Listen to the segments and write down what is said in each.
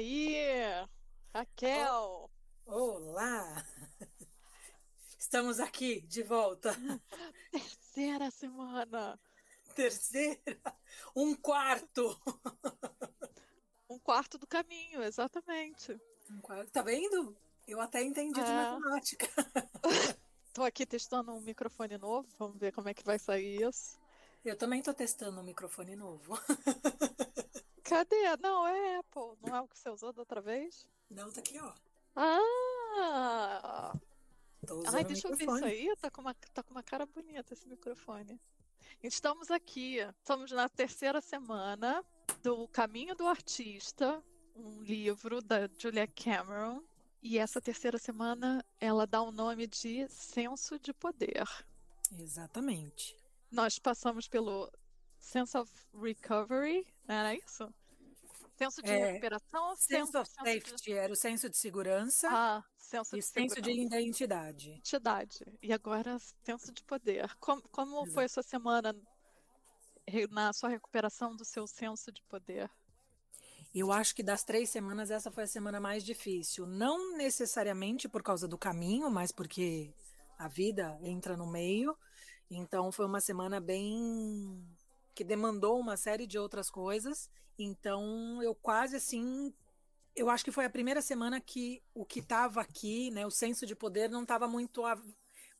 aí, Raquel? Olá! Estamos aqui de volta. Terceira semana. Terceira? Um quarto. Um quarto do caminho, exatamente. Um quarto. Tá vendo? Eu até entendi é. de matemática. Tô aqui testando um microfone novo, vamos ver como é que vai sair isso. Eu também tô testando um microfone novo. Cadê? Não, é Apple. Não é o que você usou da outra vez? Não, tá aqui, ó. Ah! Ai, deixa eu ver isso aí. Tá com, uma, tá com uma cara bonita esse microfone. Estamos aqui. Estamos na terceira semana do Caminho do Artista, um livro da Julia Cameron. E essa terceira semana ela dá o nome de Senso de Poder. Exatamente. Nós passamos pelo Sense of Recovery, não era isso? Senso de é, recuperação? Sense of safety, de... era o senso de segurança. Ah, senso e de senso segurança. de identidade. Identidade. E agora, senso de poder. Como, como foi a sua semana na sua recuperação do seu senso de poder? Eu acho que das três semanas, essa foi a semana mais difícil. Não necessariamente por causa do caminho, mas porque a vida entra no meio. Então, foi uma semana bem que demandou uma série de outras coisas. Então, eu quase assim. Eu acho que foi a primeira semana que o que estava aqui, né, o senso de poder não estava muito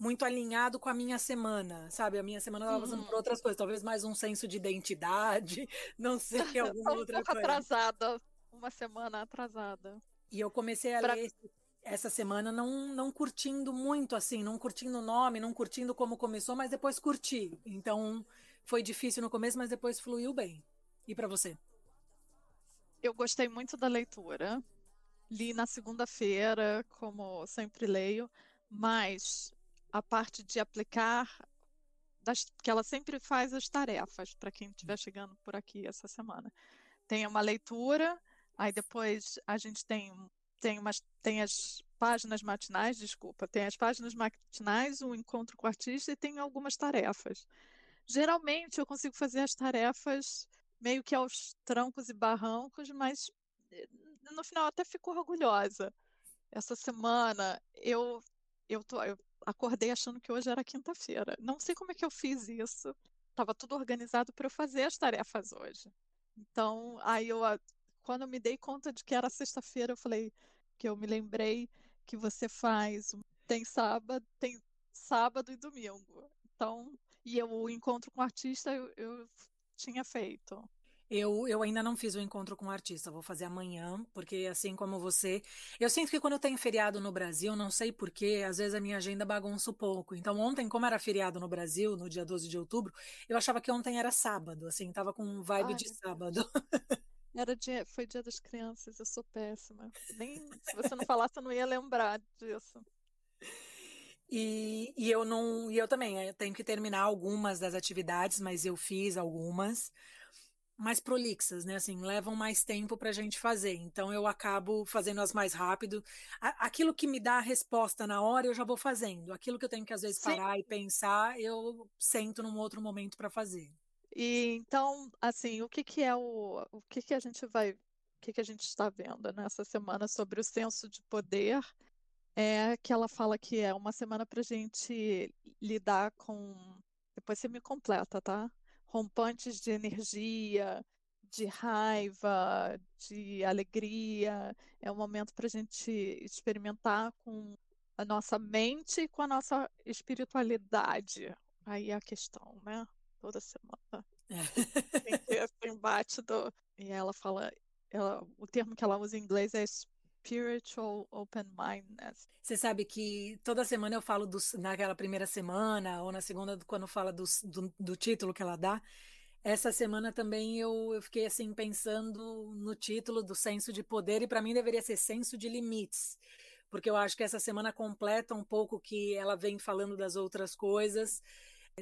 muito alinhado com a minha semana, sabe? A minha semana estava passando por uhum. outras coisas, talvez mais um senso de identidade, não sei, alguma um outra pouco coisa. atrasada, uma semana atrasada. E eu comecei a pra... ler essa semana não, não curtindo muito, assim, não curtindo o nome, não curtindo como começou, mas depois curti. Então, foi difícil no começo, mas depois fluiu bem. E para você? Eu gostei muito da leitura. Li na segunda-feira, como sempre leio, mas a parte de aplicar das, que ela sempre faz as tarefas para quem estiver chegando por aqui essa semana. Tem uma leitura, aí depois a gente tem tem umas tem as páginas matinais, desculpa, tem as páginas matinais, um encontro com o artista e tem algumas tarefas. Geralmente eu consigo fazer as tarefas meio que aos trancos e barrancos, mas eh, no final até fico orgulhosa. Essa semana eu eu, tô, eu acordei achando que hoje era quinta-feira. Não sei como é que eu fiz isso. Estava tudo organizado para eu fazer as tarefas hoje. Então, aí eu, quando eu me dei conta de que era sexta-feira, eu falei que eu me lembrei que você faz tem sábado, tem sábado e domingo. Então, e eu, o encontro com o artista eu, eu tinha feito. Eu, eu ainda não fiz o encontro com o artista, vou fazer amanhã, porque assim como você, eu sinto que quando eu tenho feriado no Brasil, não sei porquê, às vezes a minha agenda bagunça um pouco. Então ontem, como era feriado no Brasil, no dia 12 de outubro, eu achava que ontem era sábado, assim, tava com vibe Ai, de sábado. Era dia, foi dia das crianças, eu sou péssima. Nem se você não falasse, eu não ia lembrar disso. E, e eu não, e eu também, eu tenho que terminar algumas das atividades, mas eu fiz algumas mais prolixas, né? Assim, levam mais tempo para a gente fazer. Então eu acabo fazendo as mais rápido. Aquilo que me dá a resposta na hora, eu já vou fazendo. Aquilo que eu tenho que às vezes Sim. parar e pensar, eu sento num outro momento para fazer. E então, assim, o que que é o, o que que a gente vai, o que que a gente está vendo nessa semana sobre o senso de poder? É que ela fala que é uma semana para gente lidar com. Depois você me completa, tá? rompantes de energia, de raiva, de alegria. É um momento para a gente experimentar com a nossa mente e com a nossa espiritualidade. Aí é a questão, né? Toda semana. É. Tem esse embate do. E ela fala. Ela, o termo que ela usa em inglês é spiritual open-mindedness. Você sabe que toda semana eu falo dos, naquela primeira semana ou na segunda quando fala do, do, título que ela dá. Essa semana também eu, eu fiquei assim pensando no título do senso de poder e para mim deveria ser senso de limites, porque eu acho que essa semana completa um pouco que ela vem falando das outras coisas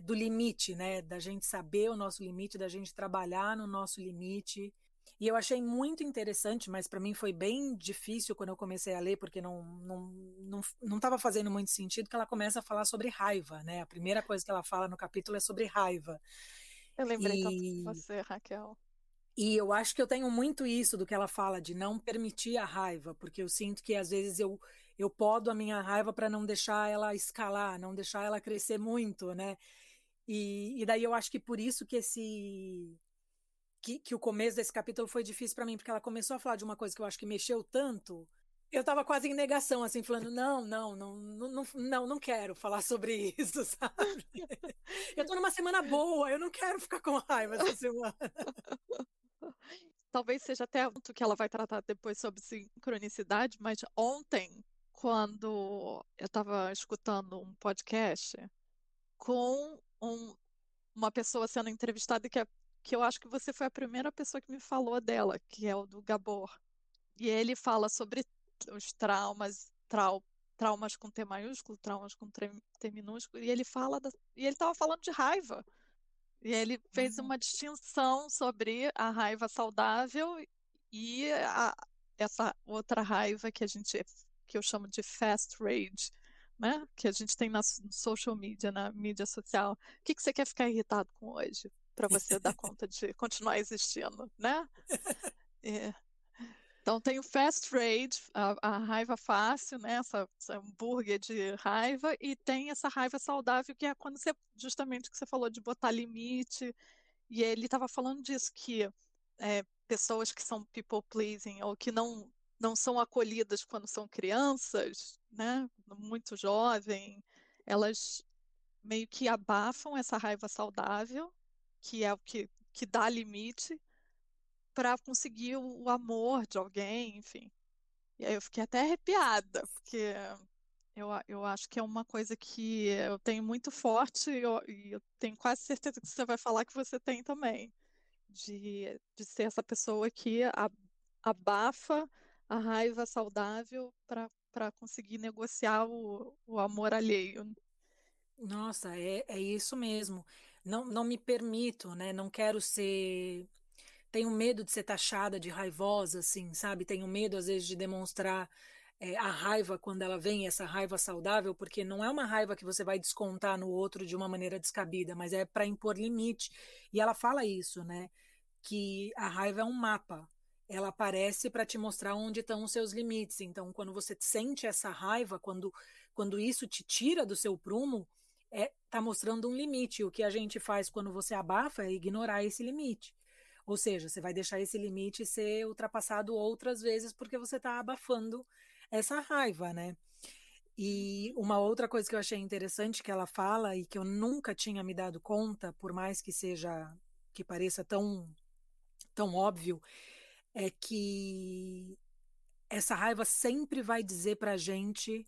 do limite, né? Da gente saber o nosso limite, da gente trabalhar no nosso limite. E eu achei muito interessante, mas para mim foi bem difícil quando eu comecei a ler, porque não não não não estava fazendo muito sentido que ela começa a falar sobre raiva, né? A primeira coisa que ela fala no capítulo é sobre raiva. Eu lembrei e... tanto de você, Raquel. E eu acho que eu tenho muito isso do que ela fala, de não permitir a raiva, porque eu sinto que às vezes eu, eu podo a minha raiva para não deixar ela escalar, não deixar ela crescer muito, né? E, e daí eu acho que por isso que esse. Que, que o começo desse capítulo foi difícil para mim, porque ela começou a falar de uma coisa que eu acho que mexeu tanto. Eu tava quase em negação, assim, falando: não, não, não, não, não, não quero falar sobre isso, sabe? Eu tô numa semana boa, eu não quero ficar com raiva essa semana. Talvez seja até o que ela vai tratar depois sobre sincronicidade, mas ontem, quando eu estava escutando um podcast com um, uma pessoa sendo entrevistada que, é, que eu acho que você foi a primeira pessoa que me falou dela, que é o do Gabor. E ele fala sobre os traumas, trau, traumas com T maiúsculo, traumas com T minúsculo, e ele fala da, e ele estava falando de raiva. E ele fez uhum. uma distinção sobre a raiva saudável e a, essa outra raiva que a gente que eu chamo de fast rage, né? Que a gente tem na social media, na mídia social. O que, que você quer ficar irritado com hoje para você dar conta de continuar existindo, né? É. Então tem o fast rage, a, a, raiva fácil, né? Essa, essa hambúrguer de raiva, e tem essa raiva saudável, que é quando você, justamente o que você falou de botar limite, e ele estava falando disso, que é, pessoas que são people pleasing ou que não, não são acolhidas quando são crianças, né? Muito jovem, elas meio que abafam essa raiva saudável, que é o que, que dá limite, para conseguir o, amor de alguém, enfim. E aí eu fiquei até arrepiada, porque eu, eu acho que é uma coisa que eu tenho muito forte e eu, eu tenho quase certeza que você vai falar que você tem também. De, de ser essa pessoa que abafa a raiva saudável para conseguir negociar o, o amor alheio. Nossa, é, é isso mesmo. Não, não me permito, né? Não quero ser tenho medo de ser taxada de raivosa, assim, sabe? Tenho medo, às vezes, de demonstrar é, a raiva quando ela vem, essa raiva saudável, porque não é uma raiva que você vai descontar no outro de uma maneira descabida, mas é para impor limite. E ela fala isso, né? Que a raiva é um mapa. Ela aparece para te mostrar onde estão os seus limites. Então, quando você sente essa raiva, quando, quando isso te tira do seu prumo, é tá mostrando um limite. O que a gente faz quando você abafa é ignorar esse limite. Ou seja, você vai deixar esse limite ser ultrapassado outras vezes porque você está abafando essa raiva, né? E uma outra coisa que eu achei interessante que ela fala e que eu nunca tinha me dado conta, por mais que seja que pareça tão tão óbvio, é que essa raiva sempre vai dizer para a gente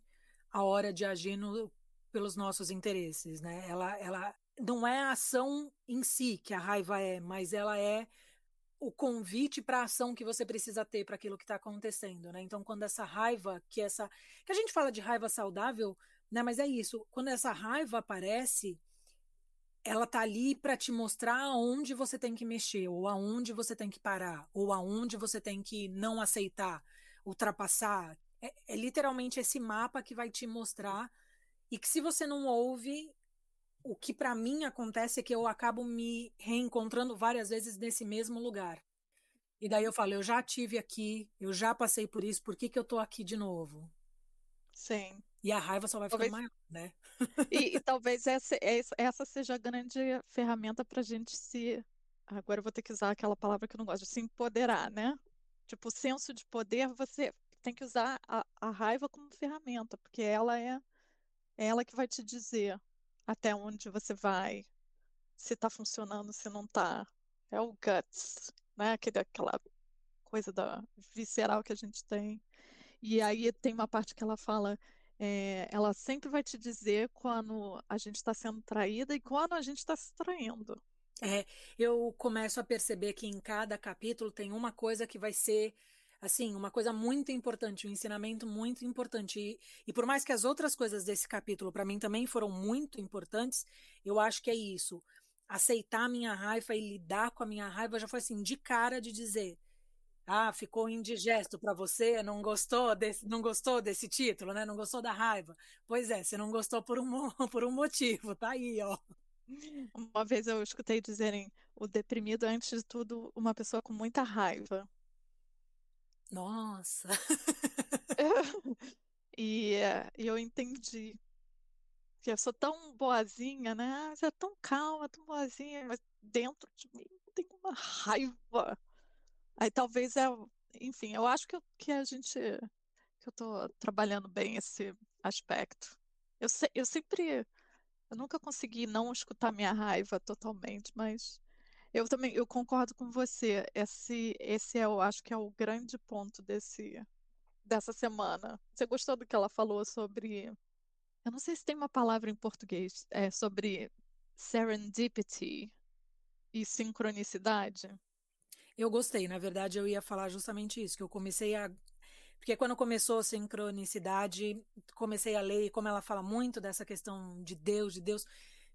a hora de agir no, pelos nossos interesses, né? Ela, ela não é a ação em si que a raiva é, mas ela é o convite para a ação que você precisa ter para aquilo que está acontecendo, né? Então, quando essa raiva, que essa, que a gente fala de raiva saudável, né? Mas é isso. Quando essa raiva aparece, ela tá ali para te mostrar aonde você tem que mexer, ou aonde você tem que parar, ou aonde você tem que não aceitar, ultrapassar. É, é literalmente esse mapa que vai te mostrar e que se você não ouve, o que para mim acontece é que eu acabo me reencontrando várias vezes nesse mesmo lugar. E daí eu falo, eu já tive aqui, eu já passei por isso, por que, que eu tô aqui de novo? Sim. E a raiva só vai talvez... ficando maior, né? E, e talvez essa, essa seja a grande ferramenta para a gente se. Agora eu vou ter que usar aquela palavra que eu não gosto, se empoderar, né? Tipo, o senso de poder, você tem que usar a, a raiva como ferramenta, porque ela é, é ela que vai te dizer até onde você vai, se está funcionando, se não está. É o guts, né? Aquele, aquela coisa da visceral que a gente tem. E aí tem uma parte que ela fala, é, ela sempre vai te dizer quando a gente está sendo traída e quando a gente está se traindo. É, eu começo a perceber que em cada capítulo tem uma coisa que vai ser assim, uma coisa muito importante, um ensinamento muito importante. E, e por mais que as outras coisas desse capítulo para mim também foram muito importantes, eu acho que é isso. Aceitar a minha raiva e lidar com a minha raiva já foi assim, de cara de dizer. Ah, ficou indigesto para você, não gostou desse, não gostou desse título, né? Não gostou da raiva. Pois é, você não gostou por um, por um motivo, tá aí, ó. Uma vez eu escutei dizerem o deprimido antes de tudo, uma pessoa com muita raiva. Nossa! e, e eu entendi eu sou tão boazinha, né? Ah, você é tão calma, tão boazinha, mas dentro de mim tem uma raiva. Aí talvez é, enfim, eu acho que, eu, que a gente, que eu tô trabalhando bem esse aspecto. Eu, se, eu sempre, eu nunca consegui não escutar minha raiva totalmente, mas eu também, eu concordo com você. Esse, esse é, eu acho que é o grande ponto desse, dessa semana. Você gostou do que ela falou sobre eu não sei se tem uma palavra em português é, sobre serendipity e sincronicidade. Eu gostei, na verdade eu ia falar justamente isso, que eu comecei a porque quando começou a sincronicidade, comecei a ler, como ela fala muito dessa questão de Deus, de Deus,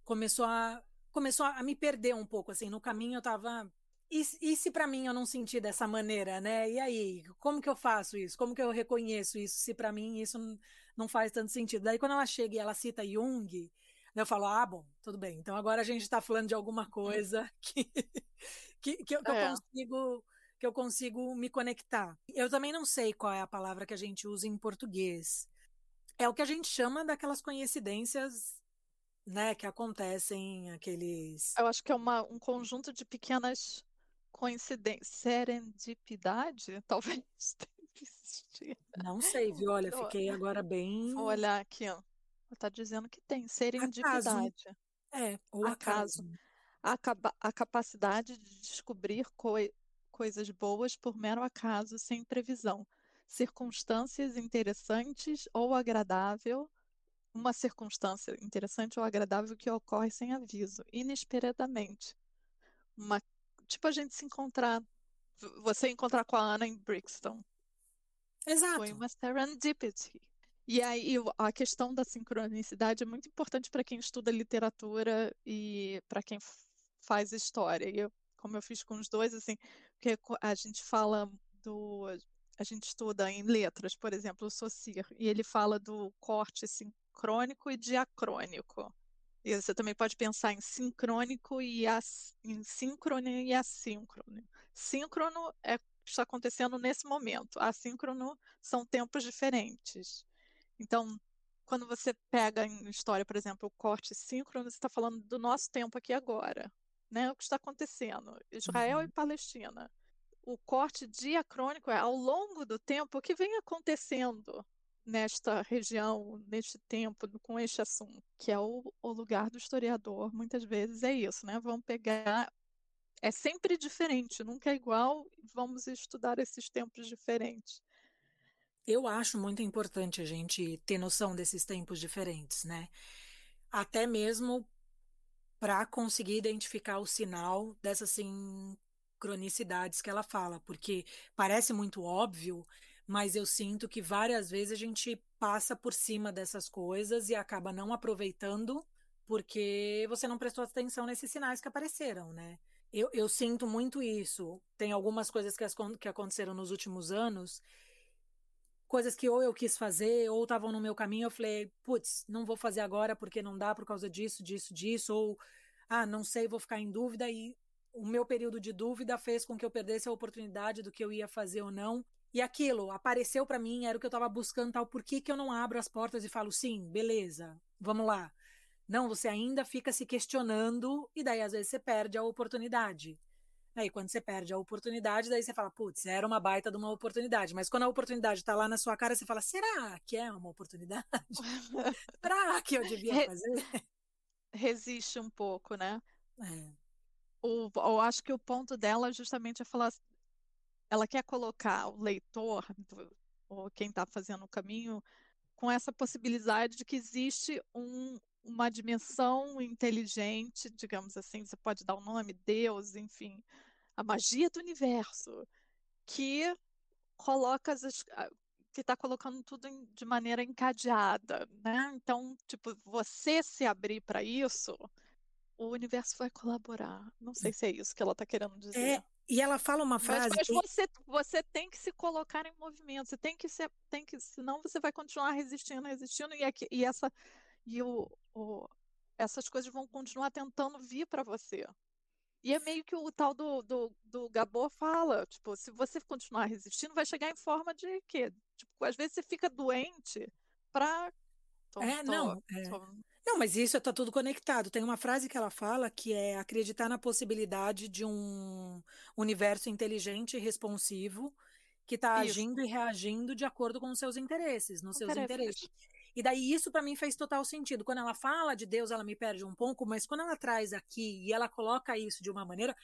começou a começou a me perder um pouco assim, no caminho eu estava e, e se para mim eu não sentir dessa maneira, né? E aí, como que eu faço isso? Como que eu reconheço isso? Se para mim isso não faz tanto sentido. Daí quando ela chega e ela cita Jung, eu falo, ah, bom, tudo bem. Então agora a gente está falando de alguma coisa que, que, que, eu, que é. eu consigo que eu consigo me conectar. Eu também não sei qual é a palavra que a gente usa em português. É o que a gente chama daquelas coincidências, né, que acontecem, aqueles. Eu acho que é uma, um conjunto de pequenas coincidências, serendipidade, talvez tenha que existir. Não sei, viu? Olha, fiquei agora bem. Vou olhar aqui, ó. Está dizendo que tem serendipidade. Acaso. É, ou acaso. acaso. A, a capacidade de descobrir coi coisas boas por mero acaso, sem previsão. Circunstâncias interessantes ou agradável, uma circunstância interessante ou agradável que ocorre sem aviso, inesperadamente. Uma tipo a gente se encontrar, você encontrar com a Ana em Brixton. Exato. Foi uma serendipity. E aí a questão da sincronicidade é muito importante para quem estuda literatura e para quem faz história. E eu, como eu fiz com os dois, assim, porque a gente fala do a gente estuda em letras, por exemplo, o Saussure, e ele fala do corte sincrônico e diacrônico. E você também pode pensar em sincrônico e as, em síncrono e assíncrono. Síncrono é está acontecendo nesse momento. Assíncrono são tempos diferentes. Então, quando você pega em história, por exemplo, o corte síncrono, você está falando do nosso tempo aqui agora, né? O que está acontecendo, Israel uhum. e Palestina. O corte diacrônico é ao longo do tempo o que vem acontecendo nesta região, neste tempo, com este assunto, que é o, o lugar do historiador, muitas vezes é isso, né? Vamos pegar. É sempre diferente, nunca é igual, vamos estudar esses tempos diferentes. Eu acho muito importante a gente ter noção desses tempos diferentes, né? Até mesmo para conseguir identificar o sinal dessas sincronicidades que ela fala, porque parece muito óbvio, mas eu sinto que várias vezes a gente passa por cima dessas coisas e acaba não aproveitando porque você não prestou atenção nesses sinais que apareceram, né? Eu, eu sinto muito isso. Tem algumas coisas que, as, que aconteceram nos últimos anos, coisas que ou eu quis fazer ou estavam no meu caminho, eu falei, putz, não vou fazer agora porque não dá por causa disso, disso, disso, ou ah, não sei, vou ficar em dúvida e o meu período de dúvida fez com que eu perdesse a oportunidade do que eu ia fazer ou não. E aquilo apareceu para mim, era o que eu estava buscando, tal. Por que, que eu não abro as portas e falo, sim, beleza, vamos lá? Não, você ainda fica se questionando e daí às vezes você perde a oportunidade. Aí quando você perde a oportunidade, daí você fala, putz, era uma baita de uma oportunidade. Mas quando a oportunidade está lá na sua cara, você fala, será que é uma oportunidade? será que eu devia fazer? Resiste um pouco, né? É. O, eu acho que o ponto dela justamente é falar ela quer colocar o leitor, ou quem está fazendo o caminho, com essa possibilidade de que existe um, uma dimensão inteligente, digamos assim, você pode dar o um nome, Deus, enfim, a magia do universo, que coloca as, que está colocando tudo de maneira encadeada, né? Então, tipo, você se abrir para isso, o universo vai colaborar. Não sei se é isso que ela está querendo dizer. É, e ela fala uma frase. Mas, mas você, você tem que se colocar em movimento, você tem que ser, tem que, senão você vai continuar resistindo, resistindo, e, aqui, e essa. E o, o, essas coisas vão continuar tentando vir para você. E é meio que o tal do, do, do Gabor fala, tipo, se você continuar resistindo, vai chegar em forma de quê? Tipo, às vezes você fica doente para é, não. É. Não, mas isso está tudo conectado. Tem uma frase que ela fala que é acreditar na possibilidade de um universo inteligente e responsivo que está agindo e reagindo de acordo com os seus interesses, nos seus interesses. E daí isso para mim fez total sentido. Quando ela fala de Deus, ela me perde um pouco, mas quando ela traz aqui e ela coloca isso de uma maneira,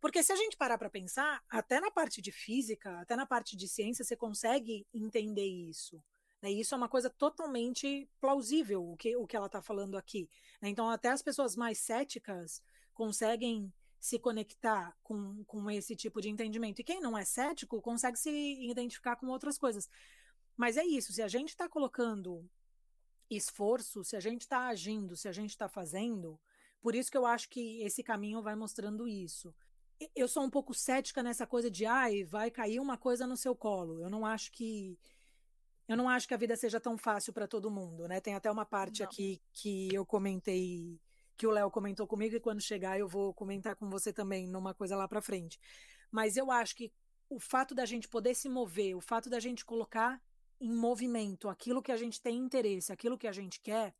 porque se a gente parar para pensar, até na parte de física, até na parte de ciência, você consegue entender isso. Né? Isso é uma coisa totalmente plausível, o que, o que ela está falando aqui. Né? Então, até as pessoas mais céticas conseguem se conectar com, com esse tipo de entendimento. E quem não é cético consegue se identificar com outras coisas. Mas é isso, se a gente está colocando esforço, se a gente está agindo, se a gente está fazendo, por isso que eu acho que esse caminho vai mostrando isso. Eu sou um pouco cética nessa coisa de, ai, vai cair uma coisa no seu colo. Eu não acho que eu não acho que a vida seja tão fácil para todo mundo, né? Tem até uma parte não. aqui que eu comentei, que o Léo comentou comigo, e quando chegar eu vou comentar com você também numa coisa lá para frente. Mas eu acho que o fato da gente poder se mover, o fato da gente colocar em movimento aquilo que a gente tem interesse, aquilo que a gente quer,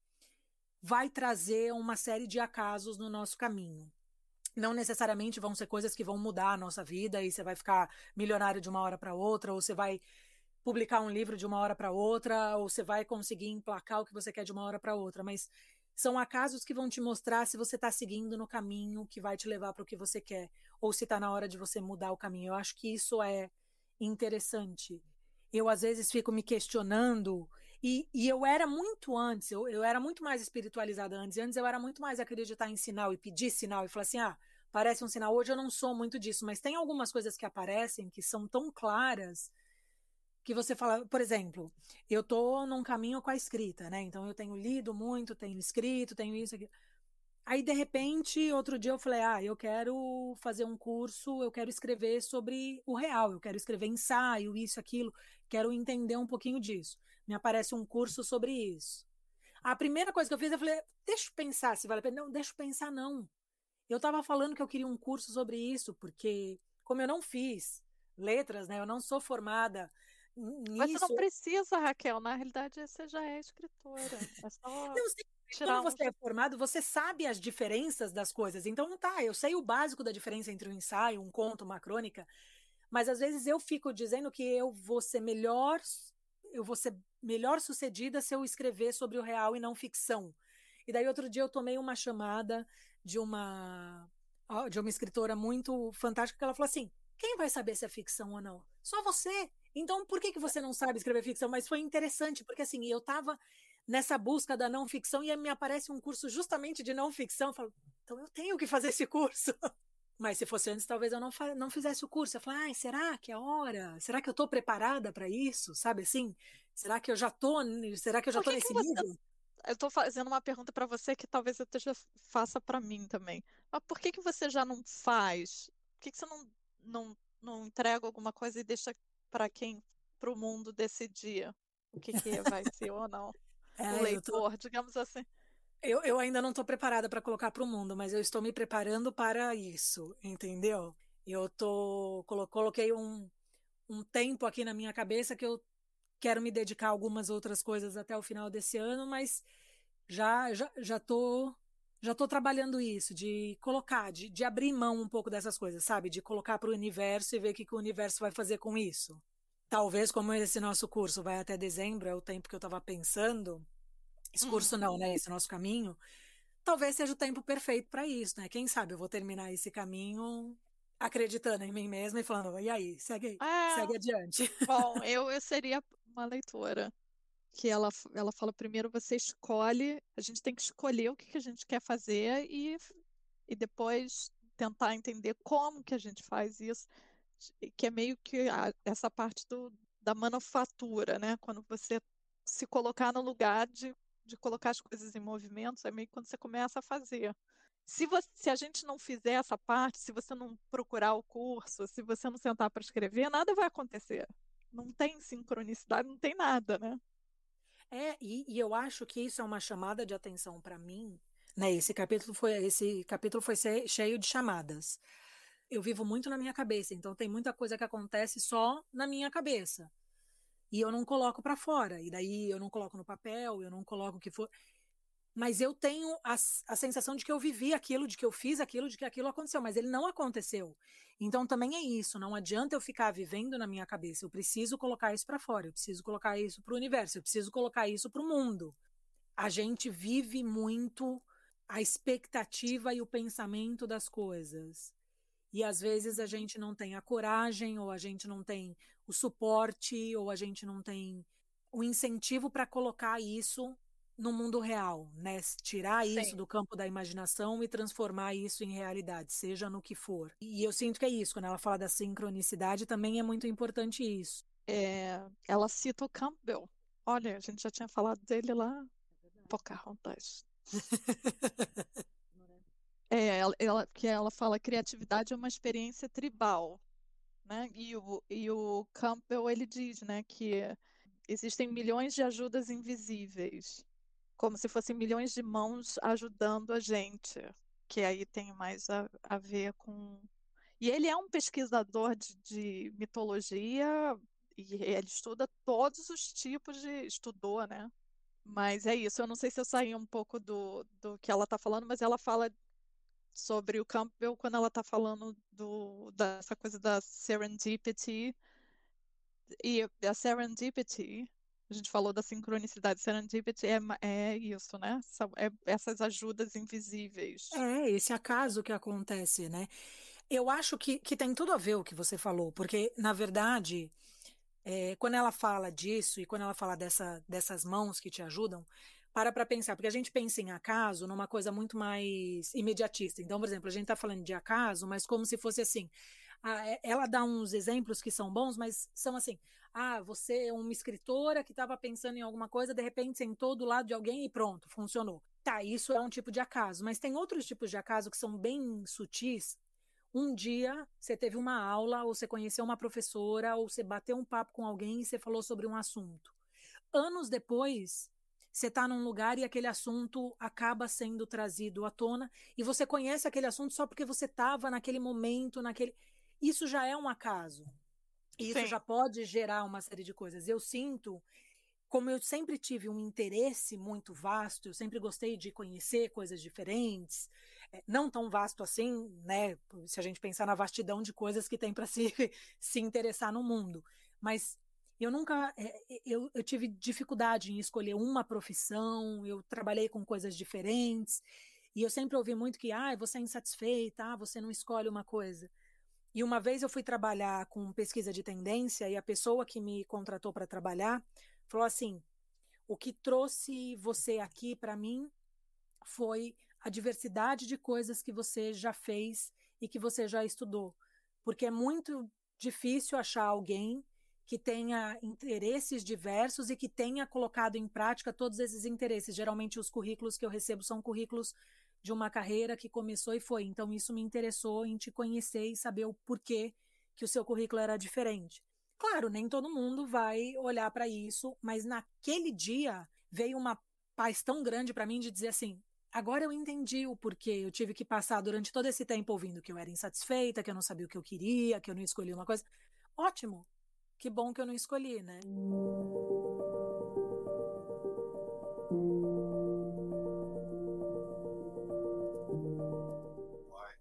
vai trazer uma série de acasos no nosso caminho. Não necessariamente vão ser coisas que vão mudar a nossa vida e você vai ficar milionário de uma hora para outra, ou você vai publicar um livro de uma hora para outra, ou você vai conseguir emplacar o que você quer de uma hora para outra, mas são acasos que vão te mostrar se você está seguindo no caminho que vai te levar para o que você quer, ou se está na hora de você mudar o caminho. Eu acho que isso é interessante. Eu, às vezes, fico me questionando, e, e eu era muito antes, eu, eu era muito mais espiritualizada antes, antes eu era muito mais acreditar em sinal e pedir sinal e falar assim: ah, parece um sinal. Hoje eu não sou muito disso, mas tem algumas coisas que aparecem que são tão claras que você fala, por exemplo, eu tô num caminho com a escrita, né? Então eu tenho lido muito, tenho escrito, tenho isso aqui. Aí de repente, outro dia eu falei: "Ah, eu quero fazer um curso, eu quero escrever sobre o real, eu quero escrever ensaio, isso, aquilo, quero entender um pouquinho disso". Me aparece um curso sobre isso. A primeira coisa que eu fiz, eu falei: "Deixa eu pensar se vale a pena". Não, deixa eu pensar não. Eu estava falando que eu queria um curso sobre isso, porque como eu não fiz letras, né? Eu não sou formada Nisso... Mas você não precisa, Raquel. Na realidade, você já é escritora. É só não, sim, quando você é formado, você sabe as diferenças das coisas. Então, tá, eu sei o básico da diferença entre um ensaio, um conto, uma crônica, mas às vezes eu fico dizendo que eu vou ser melhor, eu vou ser melhor sucedida se eu escrever sobre o real e não ficção. E daí outro dia eu tomei uma chamada de uma de uma escritora muito fantástica que ela falou assim: "Quem vai saber se é ficção ou não? Só você. Então, por que, que você não sabe escrever ficção? Mas foi interessante, porque assim, eu estava nessa busca da não ficção e me aparece um curso justamente de não ficção. Eu falo, então eu tenho que fazer esse curso. Mas se fosse antes, talvez eu não, não fizesse o curso. Eu falo, ai, será que é hora? Será que eu estou preparada para isso? Sabe assim? Será que eu já estou? Será que eu já estou nesse nível? Eu estou fazendo uma pergunta para você que talvez eu esteja faça para mim também. Mas por que que você já não faz? Por que, que você não, não, não entrega alguma coisa e deixa para quem, para o mundo decidir o que, que vai ser ou não. É, o leitor, tô... digamos assim. Eu, eu ainda não estou preparada para colocar para o mundo, mas eu estou me preparando para isso, entendeu? Eu tô coloquei um, um tempo aqui na minha cabeça que eu quero me dedicar a algumas outras coisas até o final desse ano, mas já já já tô já tô trabalhando isso de colocar, de, de abrir mão um pouco dessas coisas, sabe? De colocar para o universo e ver o que, que o universo vai fazer com isso. Talvez, como esse nosso curso vai até dezembro, é o tempo que eu estava pensando. Esse curso não, né? Esse nosso caminho. Talvez seja o tempo perfeito para isso, né? Quem sabe eu vou terminar esse caminho acreditando em mim mesma e falando, e aí, segue, ah, segue adiante. Bom, eu, eu seria uma leitora que ela, ela fala primeiro você escolhe, a gente tem que escolher o que, que a gente quer fazer e, e depois tentar entender como que a gente faz isso que é meio que a, essa parte do, da manufatura, né? Quando você se colocar no lugar de, de colocar as coisas em movimento, é meio que quando você começa a fazer. Se, você, se a gente não fizer essa parte, se você não procurar o curso, se você não sentar para escrever, nada vai acontecer. Não tem sincronicidade, não tem nada, né? É, e, e eu acho que isso é uma chamada de atenção para mim, Né? Esse capítulo foi esse capítulo foi cheio de chamadas. Eu vivo muito na minha cabeça, então tem muita coisa que acontece só na minha cabeça. E eu não coloco para fora, e daí eu não coloco no papel, eu não coloco o que for mas eu tenho a, a, sensação de que eu vivi aquilo, de que eu fiz aquilo, de que aquilo aconteceu, mas ele não aconteceu. Então também é isso, não adianta eu ficar vivendo na minha cabeça, eu preciso colocar isso para fora, eu preciso colocar isso para o universo, eu preciso colocar isso para o mundo. A gente vive muito a expectativa e o pensamento das coisas. E às vezes a gente não tem a coragem, ou a gente não tem o suporte, ou a gente não tem o incentivo para colocar isso no mundo real, né? Tirar Sim. isso do campo da imaginação e transformar isso em realidade, seja no que for. E eu sinto que é isso, quando ela fala da sincronicidade, também é muito importante isso. É, ela cita o Campbell. Olha, a gente já tinha falado dele lá. Pocahontas. é, ela, ela, que ela fala criatividade é uma experiência tribal, né? E o, e o Campbell ele diz, né, que existem milhões de ajudas invisíveis como se fossem milhões de mãos ajudando a gente, que aí tem mais a, a ver com. E ele é um pesquisador de, de mitologia e ele estuda todos os tipos de. estudou, né? Mas é isso, eu não sei se eu saí um pouco do, do que ela está falando, mas ela fala sobre o Campbell quando ela está falando do, dessa coisa da serendipity. E a serendipity a gente falou da sincronicidade, serendipity é, é isso, né? É essas ajudas invisíveis. É, esse acaso que acontece, né? Eu acho que, que tem tudo a ver o que você falou, porque, na verdade, é, quando ela fala disso e quando ela fala dessa, dessas mãos que te ajudam, para para pensar, porque a gente pensa em acaso numa coisa muito mais imediatista. Então, por exemplo, a gente está falando de acaso, mas como se fosse assim. É, ela dá uns exemplos que são bons, mas são assim: ah, você é uma escritora que estava pensando em alguma coisa, de repente sentou do lado de alguém e pronto, funcionou. Tá, isso é um tipo de acaso, mas tem outros tipos de acaso que são bem sutis. Um dia você teve uma aula, ou você conheceu uma professora, ou você bateu um papo com alguém e você falou sobre um assunto. Anos depois, você está num lugar e aquele assunto acaba sendo trazido à tona e você conhece aquele assunto só porque você estava naquele momento, naquele. Isso já é um acaso. E isso já pode gerar uma série de coisas. Eu sinto, como eu sempre tive um interesse muito vasto, eu sempre gostei de conhecer coisas diferentes, eh, não tão vasto assim, né? Se a gente pensar na vastidão de coisas que tem para se, se interessar no mundo. Mas eu nunca eh, eu, eu, tive dificuldade em escolher uma profissão, eu trabalhei com coisas diferentes, e eu sempre ouvi muito que, ah, você é insatisfeita, ah, você não escolhe uma coisa. E uma vez eu fui trabalhar com pesquisa de tendência e a pessoa que me contratou para trabalhar falou assim: o que trouxe você aqui para mim foi a diversidade de coisas que você já fez e que você já estudou. Porque é muito difícil achar alguém que tenha interesses diversos e que tenha colocado em prática todos esses interesses. Geralmente, os currículos que eu recebo são currículos de uma carreira que começou e foi. Então, isso me interessou em te conhecer e saber o porquê que o seu currículo era diferente. Claro, nem todo mundo vai olhar para isso, mas naquele dia veio uma paz tão grande para mim de dizer assim: agora eu entendi o porquê eu tive que passar durante todo esse tempo ouvindo que eu era insatisfeita, que eu não sabia o que eu queria, que eu não escolhi uma coisa. Ótimo! Que bom que eu não escolhi, né?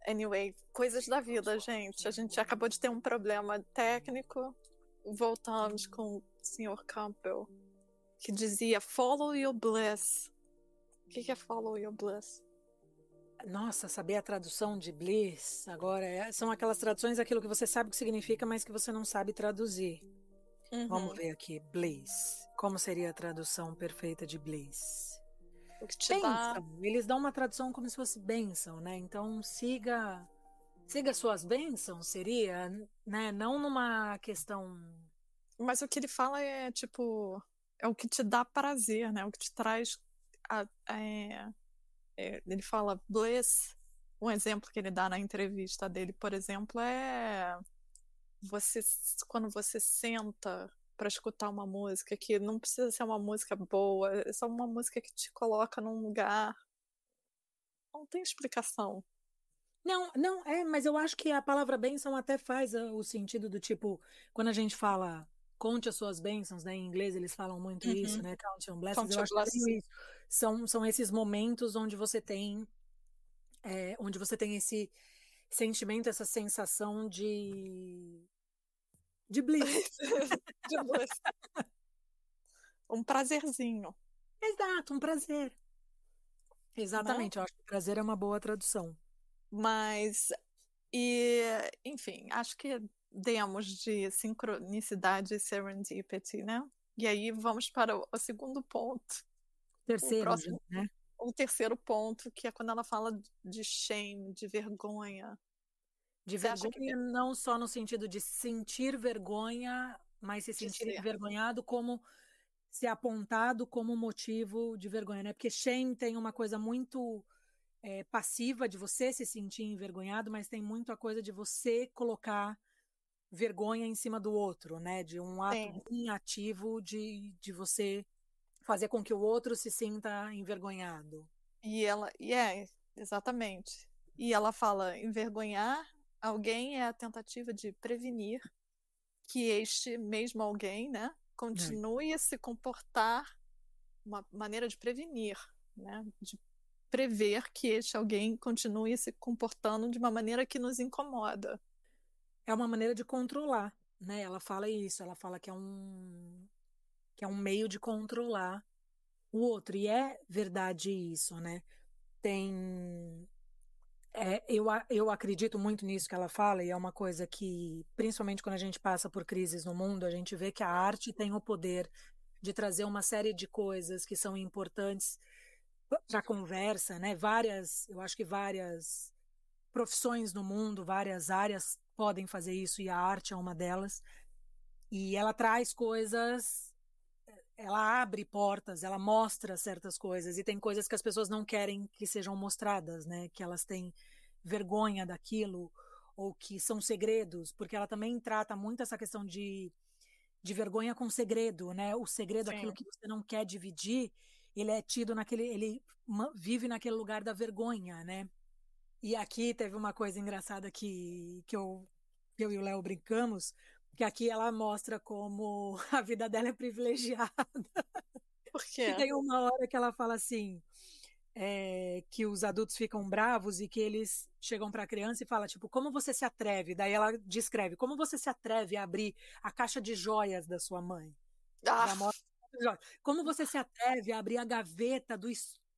Anyway, coisas da vida, gente. A gente acabou de ter um problema técnico. Voltamos com o Sr. Campbell, que dizia Follow your bliss. O que é follow your bliss? Nossa, saber a tradução de bliss agora é, são aquelas traduções aquilo que você sabe o que significa, mas que você não sabe traduzir. Uhum. Vamos ver aqui, bliss. Como seria a tradução perfeita de bliss? O que te bênção. Dá... Eles dão uma tradução como se fosse bênção, né? Então siga siga suas bênçãos, seria, né? Não numa questão. Mas o que ele fala é tipo é o que te dá prazer, né? O que te traz a, a, é, é, ele fala bliss. Um exemplo que ele dá na entrevista dele, por exemplo, é você quando você senta para escutar uma música que não precisa ser uma música boa, é só uma música que te coloca num lugar Não tem explicação. Não, não, é, mas eu acho que a palavra bênção até faz ah, o sentido do tipo, quando a gente fala conte as suas bênçãos, né? Em inglês eles falam muito uhum. isso, né? Count on blessings. Count eu acho blessings. que isso. São, são esses momentos onde você tem é, onde você tem esse sentimento, essa sensação de de bliss. de bliss. um prazerzinho. Exato, um prazer. Exatamente, Não? eu acho que prazer é uma boa tradução. Mas, e, enfim, acho que demos de sincronicidade e serendipity, né? E aí vamos para o, segundo ponto. Terceiro, o próximo, né? O terceiro ponto, que é quando ela fala de shame, de vergonha. De Você vergonha que... não só no sentido de sentir vergonha, mas se sentir envergonhado como ser apontado como motivo de vergonha, né? Porque shame tem uma coisa muito é, passiva de você se sentir envergonhado, mas tem muito a coisa de você colocar vergonha em cima do outro, né? De um ato Sim. ativo de, de você fazer com que o outro se sinta envergonhado. E ela, e é, exatamente. E ela fala: envergonhar alguém é a tentativa de prevenir que este mesmo alguém, né, continue é. a se comportar uma maneira de prevenir, né, de prever que este alguém continue se comportando de uma maneira que nos incomoda. É uma maneira de controlar, né? Ela fala isso, ela fala que é um que é um meio de controlar o outro e é verdade isso, né? Tem é, eu, eu acredito muito nisso que ela fala, e é uma coisa que, principalmente quando a gente passa por crises no mundo, a gente vê que a arte tem o poder de trazer uma série de coisas que são importantes para a conversa, né? Várias, eu acho que várias profissões no mundo, várias áreas podem fazer isso e a arte é uma delas. E ela traz coisas, ela abre portas, ela mostra certas coisas e tem coisas que as pessoas não querem que sejam mostradas, né? Que elas têm vergonha daquilo ou que são segredos, porque ela também trata muito essa questão de de vergonha com segredo, né? O segredo, Sim. aquilo que você não quer dividir, ele é tido naquele, ele vive naquele lugar da vergonha, né? E aqui teve uma coisa engraçada que, que eu, eu e o Léo brincamos, que aqui ela mostra como a vida dela é privilegiada. Por quê? E tem uma hora que ela fala assim, é, que os adultos ficam bravos e que eles chegam para a criança e fala tipo, como você se atreve? Daí ela descreve, como você se atreve a abrir a caixa de joias da sua mãe? Ah. Como você se atreve a abrir a gaveta do,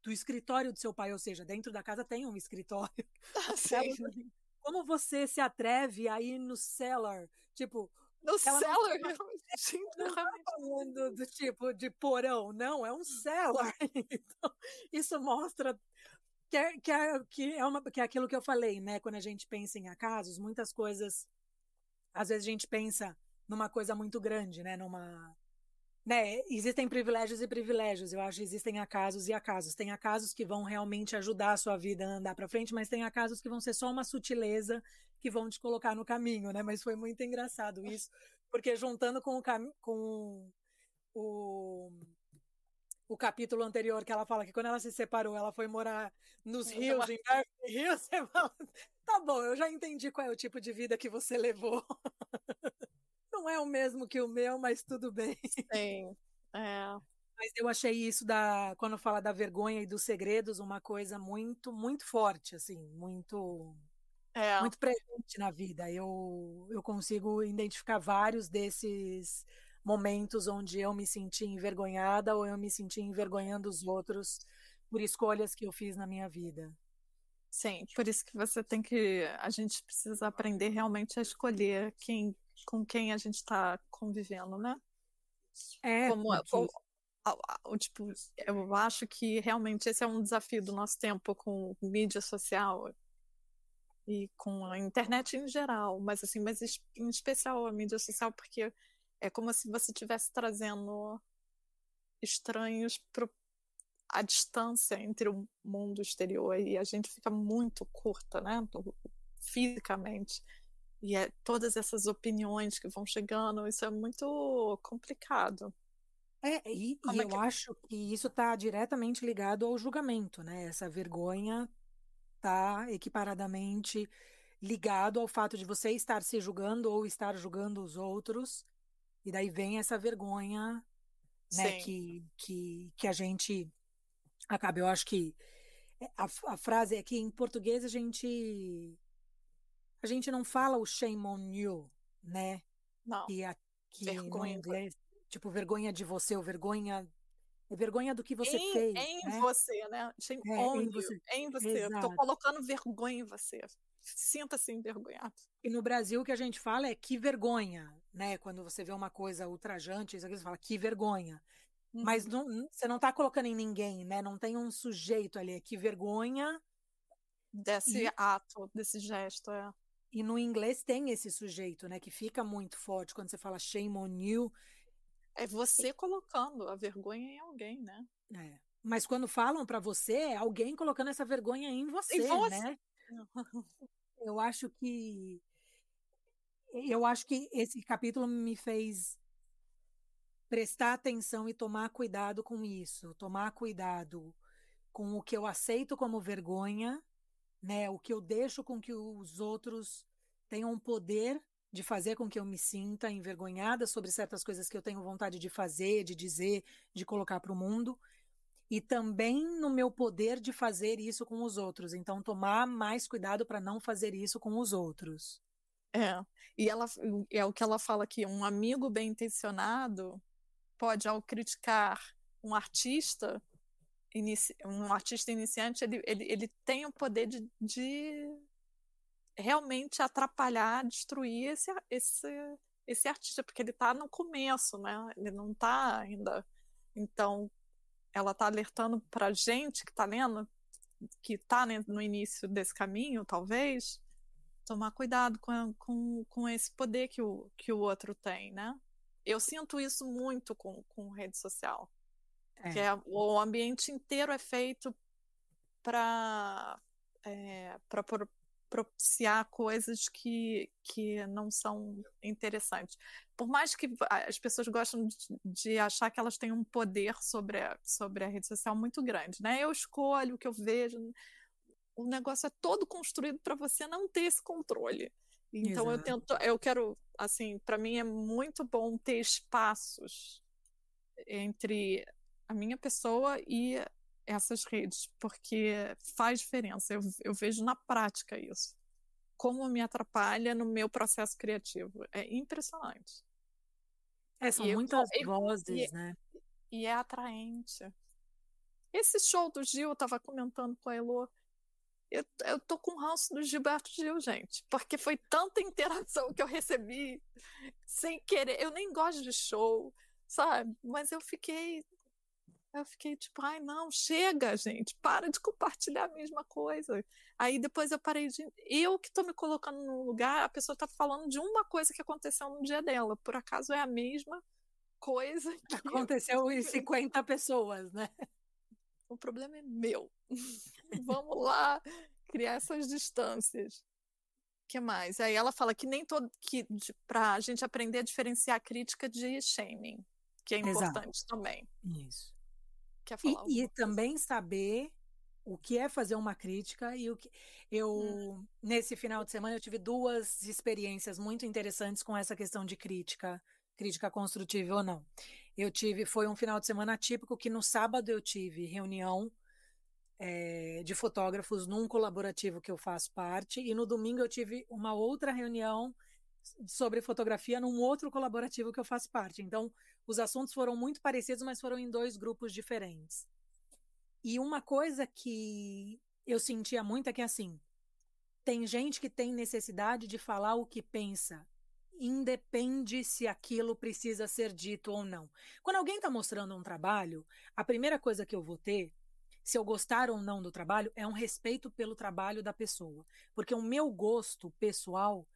do escritório do seu pai? Ou seja, dentro da casa tem um escritório. Ah, como você se atreve a ir no cellar? Tipo, no cellar? Não, não tá falando do tipo de porão, não, é um cellar. Então, isso mostra que é, que, é, que, é uma, que é aquilo que eu falei, né? Quando a gente pensa em acasos, muitas coisas, às vezes a gente pensa numa coisa muito grande, né? Numa, né, existem privilégios e privilégios. Eu acho que existem acasos e acasos. Tem acasos que vão realmente ajudar a sua vida a andar para frente, mas tem acasos que vão ser só uma sutileza que vão te colocar no caminho, né? Mas foi muito engraçado isso, porque juntando com o com o o capítulo anterior que ela fala que quando ela se separou, ela foi morar nos rios, em Beverly Hills, você fala, tá bom, eu já entendi qual é o tipo de vida que você levou. não é o mesmo que o meu, mas tudo bem. Sim, é. Mas eu achei isso da quando fala da vergonha e dos segredos uma coisa muito muito forte, assim, muito é. muito presente na vida. Eu eu consigo identificar vários desses momentos onde eu me senti envergonhada ou eu me senti envergonhando os outros por escolhas que eu fiz na minha vida. Sim, por isso que você tem que. A gente precisa aprender realmente a escolher quem com quem a gente está convivendo, né? É, como, porque... o, tipo, eu acho que realmente esse é um desafio do nosso tempo com mídia social e com a internet em geral, mas assim, mas em especial a mídia social, porque é como se você estivesse trazendo estranhos para a distância entre o mundo exterior e a gente fica muito curta, né, fisicamente. E é, todas essas opiniões que vão chegando, isso é muito complicado. É, e, e é eu que... acho que isso está diretamente ligado ao julgamento, né? Essa vergonha está equiparadamente ligado ao fato de você estar se julgando ou estar julgando os outros, e daí vem essa vergonha, né, que, que, que a gente acaba. Eu acho que a, a frase é que em português a gente a gente não fala o shame on you, né? Não. Que, a, que vergonha. no inglês, tipo, vergonha de você, ou vergonha é vergonha do que você em, fez. Em né? você, né? Shame é, on em you, você. em você. Estou colocando vergonha em você. Sinta-se envergonhado. E no Brasil o que a gente fala é que vergonha, né? Quando você vê uma coisa ultrajante, você fala que vergonha. Uhum. Mas não, você não está colocando em ninguém, né? Não tem um sujeito ali, é que vergonha. Desse e, ato, desse gesto, é. E no inglês tem esse sujeito, né? Que fica muito forte quando você fala shame on you. É você colocando a vergonha em alguém, né? É. Mas quando falam para você, é alguém colocando essa vergonha em você, em você. né? Eu acho que eu acho que esse capítulo me fez prestar atenção e tomar cuidado com isso, tomar cuidado com o que eu aceito como vergonha, né? O que eu deixo com que os outros tenham poder de fazer com que eu me sinta envergonhada sobre certas coisas que eu tenho vontade de fazer, de dizer, de colocar para o mundo, e também no meu poder de fazer isso com os outros. Então, tomar mais cuidado para não fazer isso com os outros. É, e ela é o que ela fala aqui: um amigo bem intencionado pode, ao criticar um artista, um artista iniciante, ele, ele, ele tem o poder de, de realmente atrapalhar, destruir esse, esse, esse artista, porque ele está no começo, né? Ele não está ainda. Então, ela está alertando para a gente que está lendo, que está no início desse caminho, talvez, tomar cuidado com, com, com esse poder que o, que o outro tem, né? Eu sinto isso muito com, com rede social. É. Que é, o ambiente inteiro é feito para é, para propiciar coisas que, que não são interessantes. Por mais que as pessoas gostam de, de, achar que elas têm um poder sobre a, sobre a rede social muito grande, né? Eu escolho o que eu vejo. O negócio é todo construído para você não ter esse controle. Então Exato. eu tento, eu quero, assim, para mim é muito bom ter espaços entre a minha pessoa e essas redes, porque faz diferença. Eu, eu vejo na prática isso. Como me atrapalha no meu processo criativo. É impressionante. É, são e muitas eu, vozes, e, né? E é atraente. Esse show do Gil, eu tava comentando com a Elo, eu, eu tô com ranço do Gilberto Gil, gente, porque foi tanta interação que eu recebi sem querer. Eu nem gosto de show, sabe? Mas eu fiquei eu fiquei tipo, ai, não, chega, gente, para de compartilhar a mesma coisa. Aí depois eu parei de. Eu que estou me colocando no lugar, a pessoa está falando de uma coisa que aconteceu no dia dela. Por acaso é a mesma coisa que. Aconteceu em 50 pessoas, né? O problema é meu. Vamos lá criar essas distâncias. que mais? Aí ela fala que nem todo. que para a gente aprender a diferenciar a crítica de shaming, que é importante Exato. também. Isso. Quer falar e, e também saber o que é fazer uma crítica e o que eu hum. nesse final de semana eu tive duas experiências muito interessantes com essa questão de crítica, crítica construtiva ou não. Eu tive foi um final de semana típico que no sábado eu tive reunião é, de fotógrafos num colaborativo que eu faço parte e no domingo eu tive uma outra reunião sobre fotografia num outro colaborativo que eu faço parte. Então, os assuntos foram muito parecidos, mas foram em dois grupos diferentes. E uma coisa que eu sentia muito é que, assim, tem gente que tem necessidade de falar o que pensa, independe se aquilo precisa ser dito ou não. Quando alguém está mostrando um trabalho, a primeira coisa que eu vou ter, se eu gostar ou não do trabalho, é um respeito pelo trabalho da pessoa. Porque o meu gosto pessoal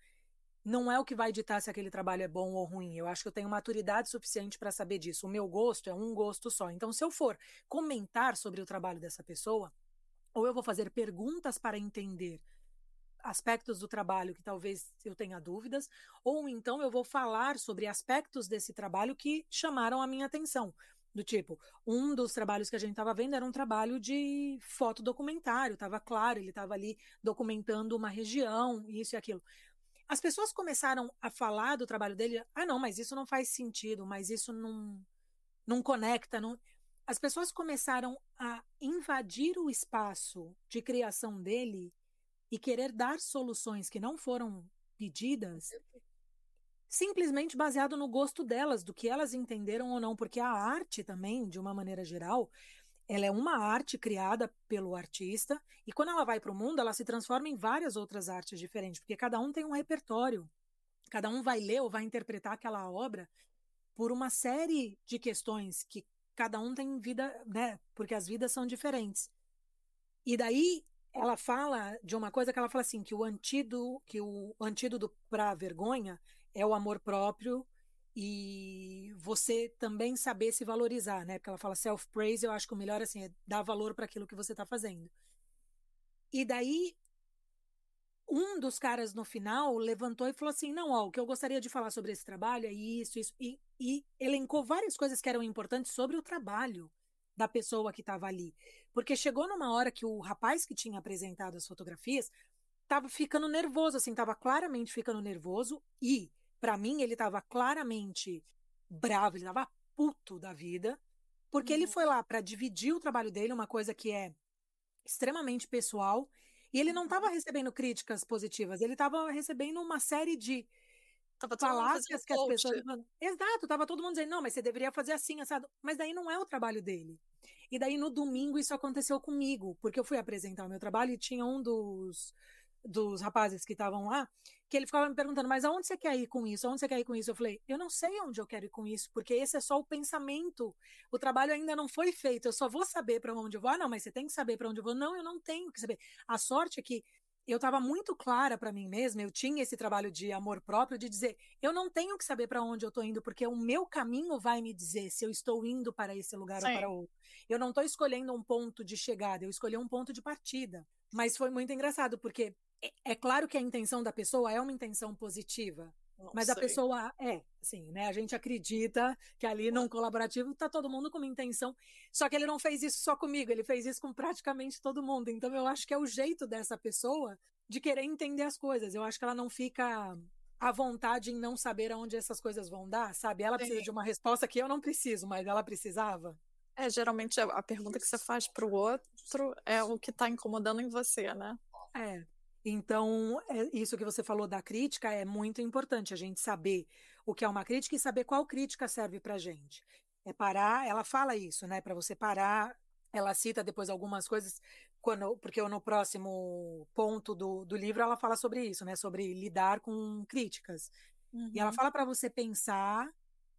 não é o que vai ditar se aquele trabalho é bom ou ruim. Eu acho que eu tenho maturidade suficiente para saber disso. O meu gosto é um gosto só. Então, se eu for comentar sobre o trabalho dessa pessoa, ou eu vou fazer perguntas para entender aspectos do trabalho que talvez eu tenha dúvidas, ou então eu vou falar sobre aspectos desse trabalho que chamaram a minha atenção. Do tipo, um dos trabalhos que a gente estava vendo era um trabalho de fotodocumentário, estava claro, ele estava ali documentando uma região, isso e aquilo. As pessoas começaram a falar do trabalho dele, ah, não, mas isso não faz sentido, mas isso não, não conecta. Não... As pessoas começaram a invadir o espaço de criação dele e querer dar soluções que não foram pedidas simplesmente baseado no gosto delas, do que elas entenderam ou não, porque a arte também, de uma maneira geral, ela é uma arte criada pelo artista e quando ela vai para o mundo, ela se transforma em várias outras artes diferentes, porque cada um tem um repertório. Cada um vai ler ou vai interpretar aquela obra por uma série de questões que cada um tem vida, né? Porque as vidas são diferentes. E daí ela fala de uma coisa que ela fala assim, que o antídoto, que o antídoto para a vergonha é o amor próprio e você também saber se valorizar, né? Porque ela fala self-praise, eu acho que o melhor assim é dar valor para aquilo que você está fazendo. E daí um dos caras no final levantou e falou assim: não, ó, o que eu gostaria de falar sobre esse trabalho é isso, isso, e, e elencou várias coisas que eram importantes sobre o trabalho da pessoa que estava ali. Porque chegou numa hora que o rapaz que tinha apresentado as fotografias estava ficando nervoso, assim, estava claramente ficando nervoso e para mim, ele estava claramente bravo, ele estava puto da vida, porque uhum. ele foi lá para dividir o trabalho dele, uma coisa que é extremamente pessoal, e ele não estava uhum. recebendo críticas positivas, ele estava recebendo uma série de tava falácias que as pessoas. Exato, tava todo mundo dizendo, não, mas você deveria fazer assim, assado. Mas daí não é o trabalho dele. E daí no domingo isso aconteceu comigo, porque eu fui apresentar o meu trabalho e tinha um dos dos rapazes que estavam lá, que ele ficava me perguntando, mas aonde você quer ir com isso? Aonde você quer ir com isso? Eu falei, eu não sei onde eu quero ir com isso, porque esse é só o pensamento. O trabalho ainda não foi feito, eu só vou saber para onde eu vou. Ah, não, mas você tem que saber para onde eu vou. Não, eu não tenho que saber. A sorte é que eu estava muito clara para mim mesma, eu tinha esse trabalho de amor próprio de dizer, eu não tenho que saber para onde eu estou indo, porque o meu caminho vai me dizer se eu estou indo para esse lugar Sim. ou para outro. Eu não estou escolhendo um ponto de chegada, eu escolhi um ponto de partida. Mas foi muito engraçado, porque é, é claro que a intenção da pessoa é uma intenção positiva, não mas sei. a pessoa é, assim, né? A gente acredita que ali num colaborativo tá todo mundo com uma intenção. Só que ele não fez isso só comigo, ele fez isso com praticamente todo mundo. Então eu acho que é o jeito dessa pessoa de querer entender as coisas. Eu acho que ela não fica à vontade em não saber aonde essas coisas vão dar, sabe? Ela Sim. precisa de uma resposta que eu não preciso, mas ela precisava. É, geralmente a pergunta que você faz para o outro é o que está incomodando em você, né? É. Então, é, isso que você falou da crítica é muito importante, a gente saber o que é uma crítica e saber qual crítica serve para gente. É parar, ela fala isso, né? Para você parar, ela cita depois algumas coisas, quando, porque no próximo ponto do, do livro ela fala sobre isso, né? Sobre lidar com críticas. Uhum. E ela uhum. fala para você pensar,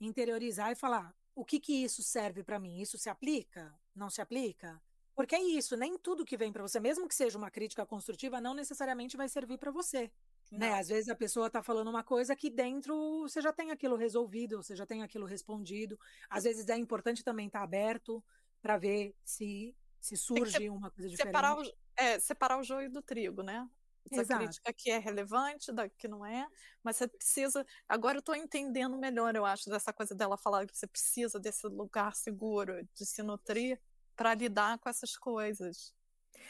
interiorizar e falar: o que que isso serve para mim? Isso se aplica? Não se aplica? Porque é isso, nem tudo que vem para você, mesmo que seja uma crítica construtiva, não necessariamente vai servir para você. Né? Às vezes a pessoa está falando uma coisa que dentro você já tem aquilo resolvido, você já tem aquilo respondido. Às vezes é importante também estar tá aberto para ver se, se surge uma coisa diferente. Separar o, é, separar o joio do trigo, né? Essa Exato. crítica que é relevante, da que não é, mas você precisa. Agora eu estou entendendo melhor, eu acho, dessa coisa dela falar que você precisa desse lugar seguro de se nutrir para lidar com essas coisas.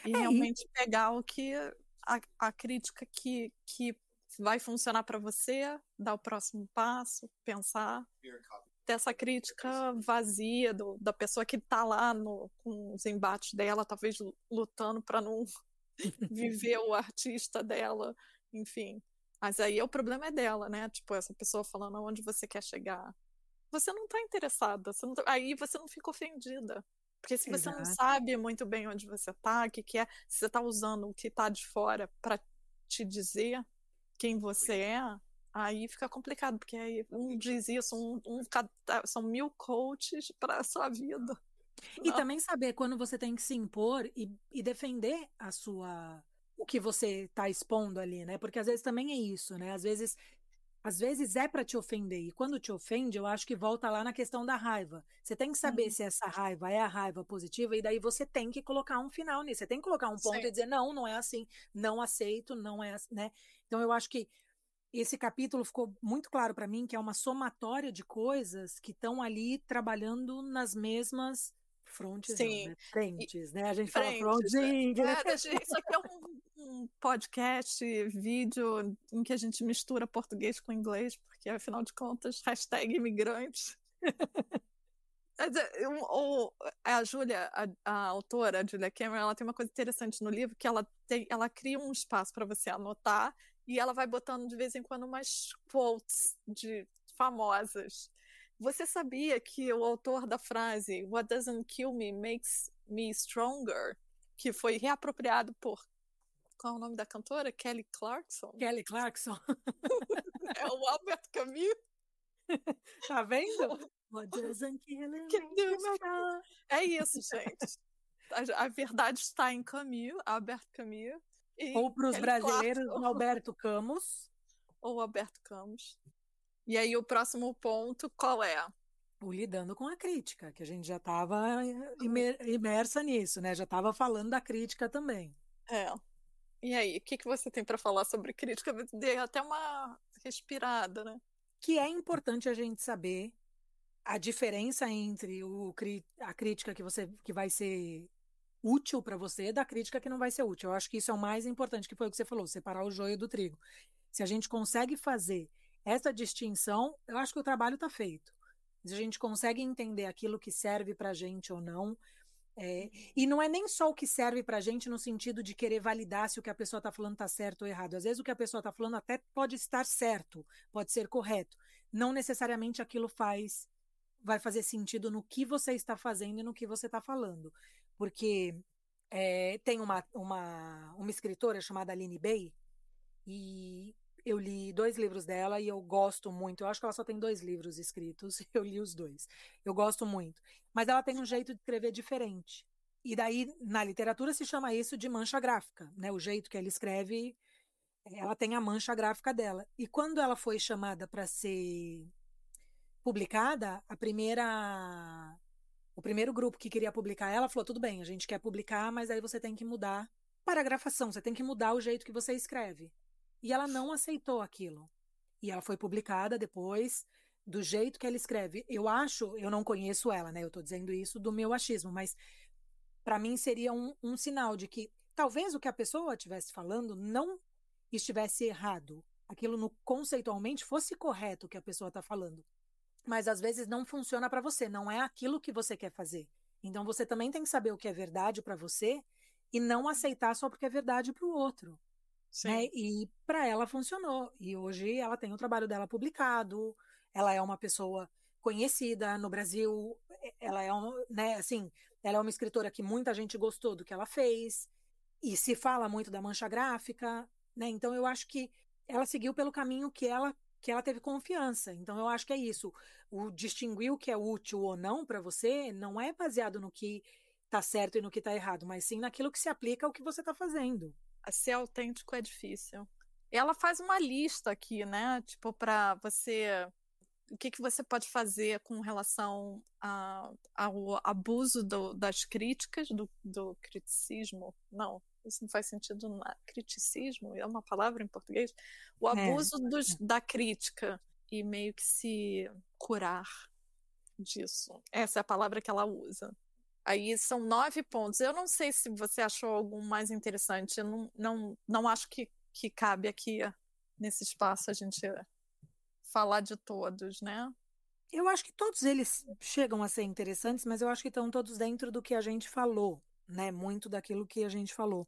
E é, realmente e... pegar o que a, a crítica que, que vai funcionar para você, dar o próximo passo, pensar. Dessa crítica vazia do, da pessoa que está lá no, com os embates dela, talvez lutando para não viver o artista dela, enfim. Mas aí o problema é dela, né? Tipo, essa pessoa falando aonde você quer chegar. Você não está interessada, você não tá... aí você não fica ofendida. Porque se você Exato. não sabe muito bem onde você está, o que, que é, se você está usando o que está de fora para te dizer quem você é, aí fica complicado, porque aí um diz isso, um, um são mil coaches para a sua vida. E não. também saber quando você tem que se impor e, e defender a sua o que você está expondo ali, né? Porque às vezes também é isso, né? Às vezes às vezes é para te ofender, e quando te ofende, eu acho que volta lá na questão da raiva. Você tem que saber uhum. se essa raiva é a raiva positiva, e daí você tem que colocar um final nisso. Você tem que colocar um ponto e dizer: não, não é assim, não aceito, não é assim, né? Então eu acho que esse capítulo ficou muito claro para mim que é uma somatória de coisas que estão ali trabalhando nas mesmas frontes, Sim. Não, né? frentes, né? A gente frentes, fala fronting. Né? É, isso aqui é um, um, podcast, vídeo em que a gente mistura português com inglês, porque afinal de contas, hashtag imigrantes. a Júlia, a, a, autora, a Julia Cameron, ela tem uma coisa interessante no livro que ela tem, ela cria um espaço para você anotar e ela vai botando de vez em quando umas quotes de famosas. Você sabia que o autor da frase What doesn't kill me makes me stronger, que foi reapropriado por qual é o nome da cantora? Kelly Clarkson. Kelly Clarkson. é o Albert Camus. Tá vendo? What doesn't kill me É isso, gente. A, a, verdade está em Camus, Albert Camus. Ou para os brasileiros, Clarkson. Alberto Camus. Ou Alberto Camus. E aí o próximo ponto qual é? O lidando com a crítica, que a gente já estava imersa nisso, né? Já estava falando da crítica também. É. E aí, o que, que você tem para falar sobre crítica? Dei até uma respirada, né? Que é importante a gente saber a diferença entre o, a crítica que você que vai ser útil para você da crítica que não vai ser útil. Eu acho que isso é o mais importante, que foi o que você falou, separar o joio do trigo. Se a gente consegue fazer essa distinção, eu acho que o trabalho está feito. Se a gente consegue entender aquilo que serve para gente ou não, é, e não é nem só o que serve para a gente no sentido de querer validar se o que a pessoa está falando está certo ou errado. Às vezes o que a pessoa está falando até pode estar certo, pode ser correto. Não necessariamente aquilo faz vai fazer sentido no que você está fazendo e no que você está falando. Porque é, tem uma, uma, uma escritora chamada Aline Bay, e eu li dois livros dela e eu gosto muito. Eu acho que ela só tem dois livros escritos, eu li os dois. Eu gosto muito. Mas ela tem um jeito de escrever diferente. E daí, na literatura, se chama isso de mancha gráfica, né? O jeito que ela escreve, ela tem a mancha gráfica dela. E quando ela foi chamada para ser publicada, a primeira o primeiro grupo que queria publicar ela falou: tudo bem, a gente quer publicar, mas aí você tem que mudar paragrafação, você tem que mudar o jeito que você escreve. E ela não aceitou aquilo. E ela foi publicada depois do jeito que ela escreve. Eu acho, eu não conheço ela, né? Eu estou dizendo isso do meu achismo, mas para mim seria um, um sinal de que talvez o que a pessoa estivesse falando não estivesse errado. Aquilo no, conceitualmente fosse correto o que a pessoa está falando. Mas às vezes não funciona para você, não é aquilo que você quer fazer. Então você também tem que saber o que é verdade para você e não aceitar só porque é verdade para o outro. Né? E para ela funcionou. E hoje ela tem o trabalho dela publicado, ela é uma pessoa conhecida no Brasil, ela é um, né, assim, ela é uma escritora que muita gente gostou do que ela fez, e se fala muito da mancha gráfica, né? Então eu acho que ela seguiu pelo caminho que ela que ela teve confiança. Então eu acho que é isso. O distinguir o que é útil ou não para você não é baseado no que está certo e no que está errado, mas sim naquilo que se aplica ao que você está fazendo ser autêntico é difícil. Ela faz uma lista aqui, né? Tipo, para você. O que, que você pode fazer com relação a, ao abuso do, das críticas, do, do criticismo? Não, isso não faz sentido. Na, criticismo é uma palavra em português? O é. abuso é. dos, da crítica e meio que se curar disso. Essa é a palavra que ela usa. Aí são nove pontos. Eu não sei se você achou algum mais interessante. Eu não, não, não acho que, que cabe aqui nesse espaço a gente falar de todos, né? Eu acho que todos eles chegam a ser interessantes, mas eu acho que estão todos dentro do que a gente falou, né? Muito daquilo que a gente falou.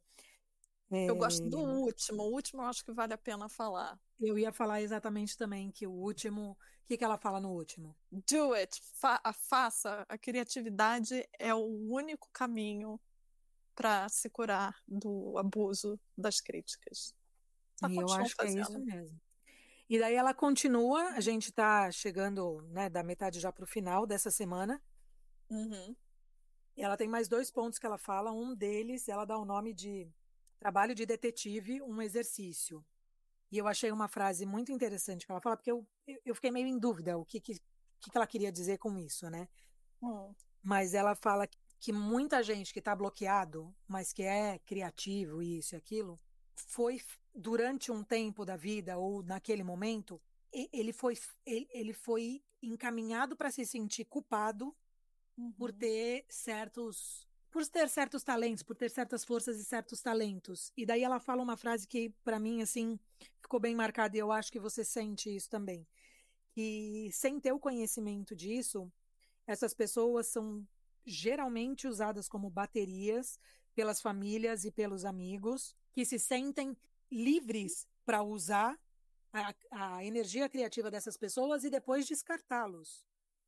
Eu gosto do é. último. O último eu acho que vale a pena falar. Eu ia falar exatamente também que o último. O que, que ela fala no último? Do it. Fa faça. A criatividade é o único caminho para se curar do abuso das críticas. Tá e eu acho fazendo. que é isso mesmo. E daí ela continua, a gente está chegando né, da metade já para o final dessa semana. Uhum. E ela tem mais dois pontos que ela fala. Um deles, ela dá o nome de Trabalho de Detetive, um exercício. E eu achei uma frase muito interessante que ela fala, porque eu, eu fiquei meio em dúvida o que, que, que ela queria dizer com isso, né? Hum. Mas ela fala que muita gente que está bloqueado, mas que é criativo, isso e aquilo, foi durante um tempo da vida ou naquele momento, ele foi ele, foi encaminhado para se sentir culpado uhum. por ter certos por ter certos talentos, por ter certas forças e certos talentos. E daí ela fala uma frase que para mim assim ficou bem marcada e eu acho que você sente isso também. Que sem ter o conhecimento disso, essas pessoas são geralmente usadas como baterias pelas famílias e pelos amigos que se sentem livres para usar a, a, energia criativa dessas pessoas e depois descartá-los.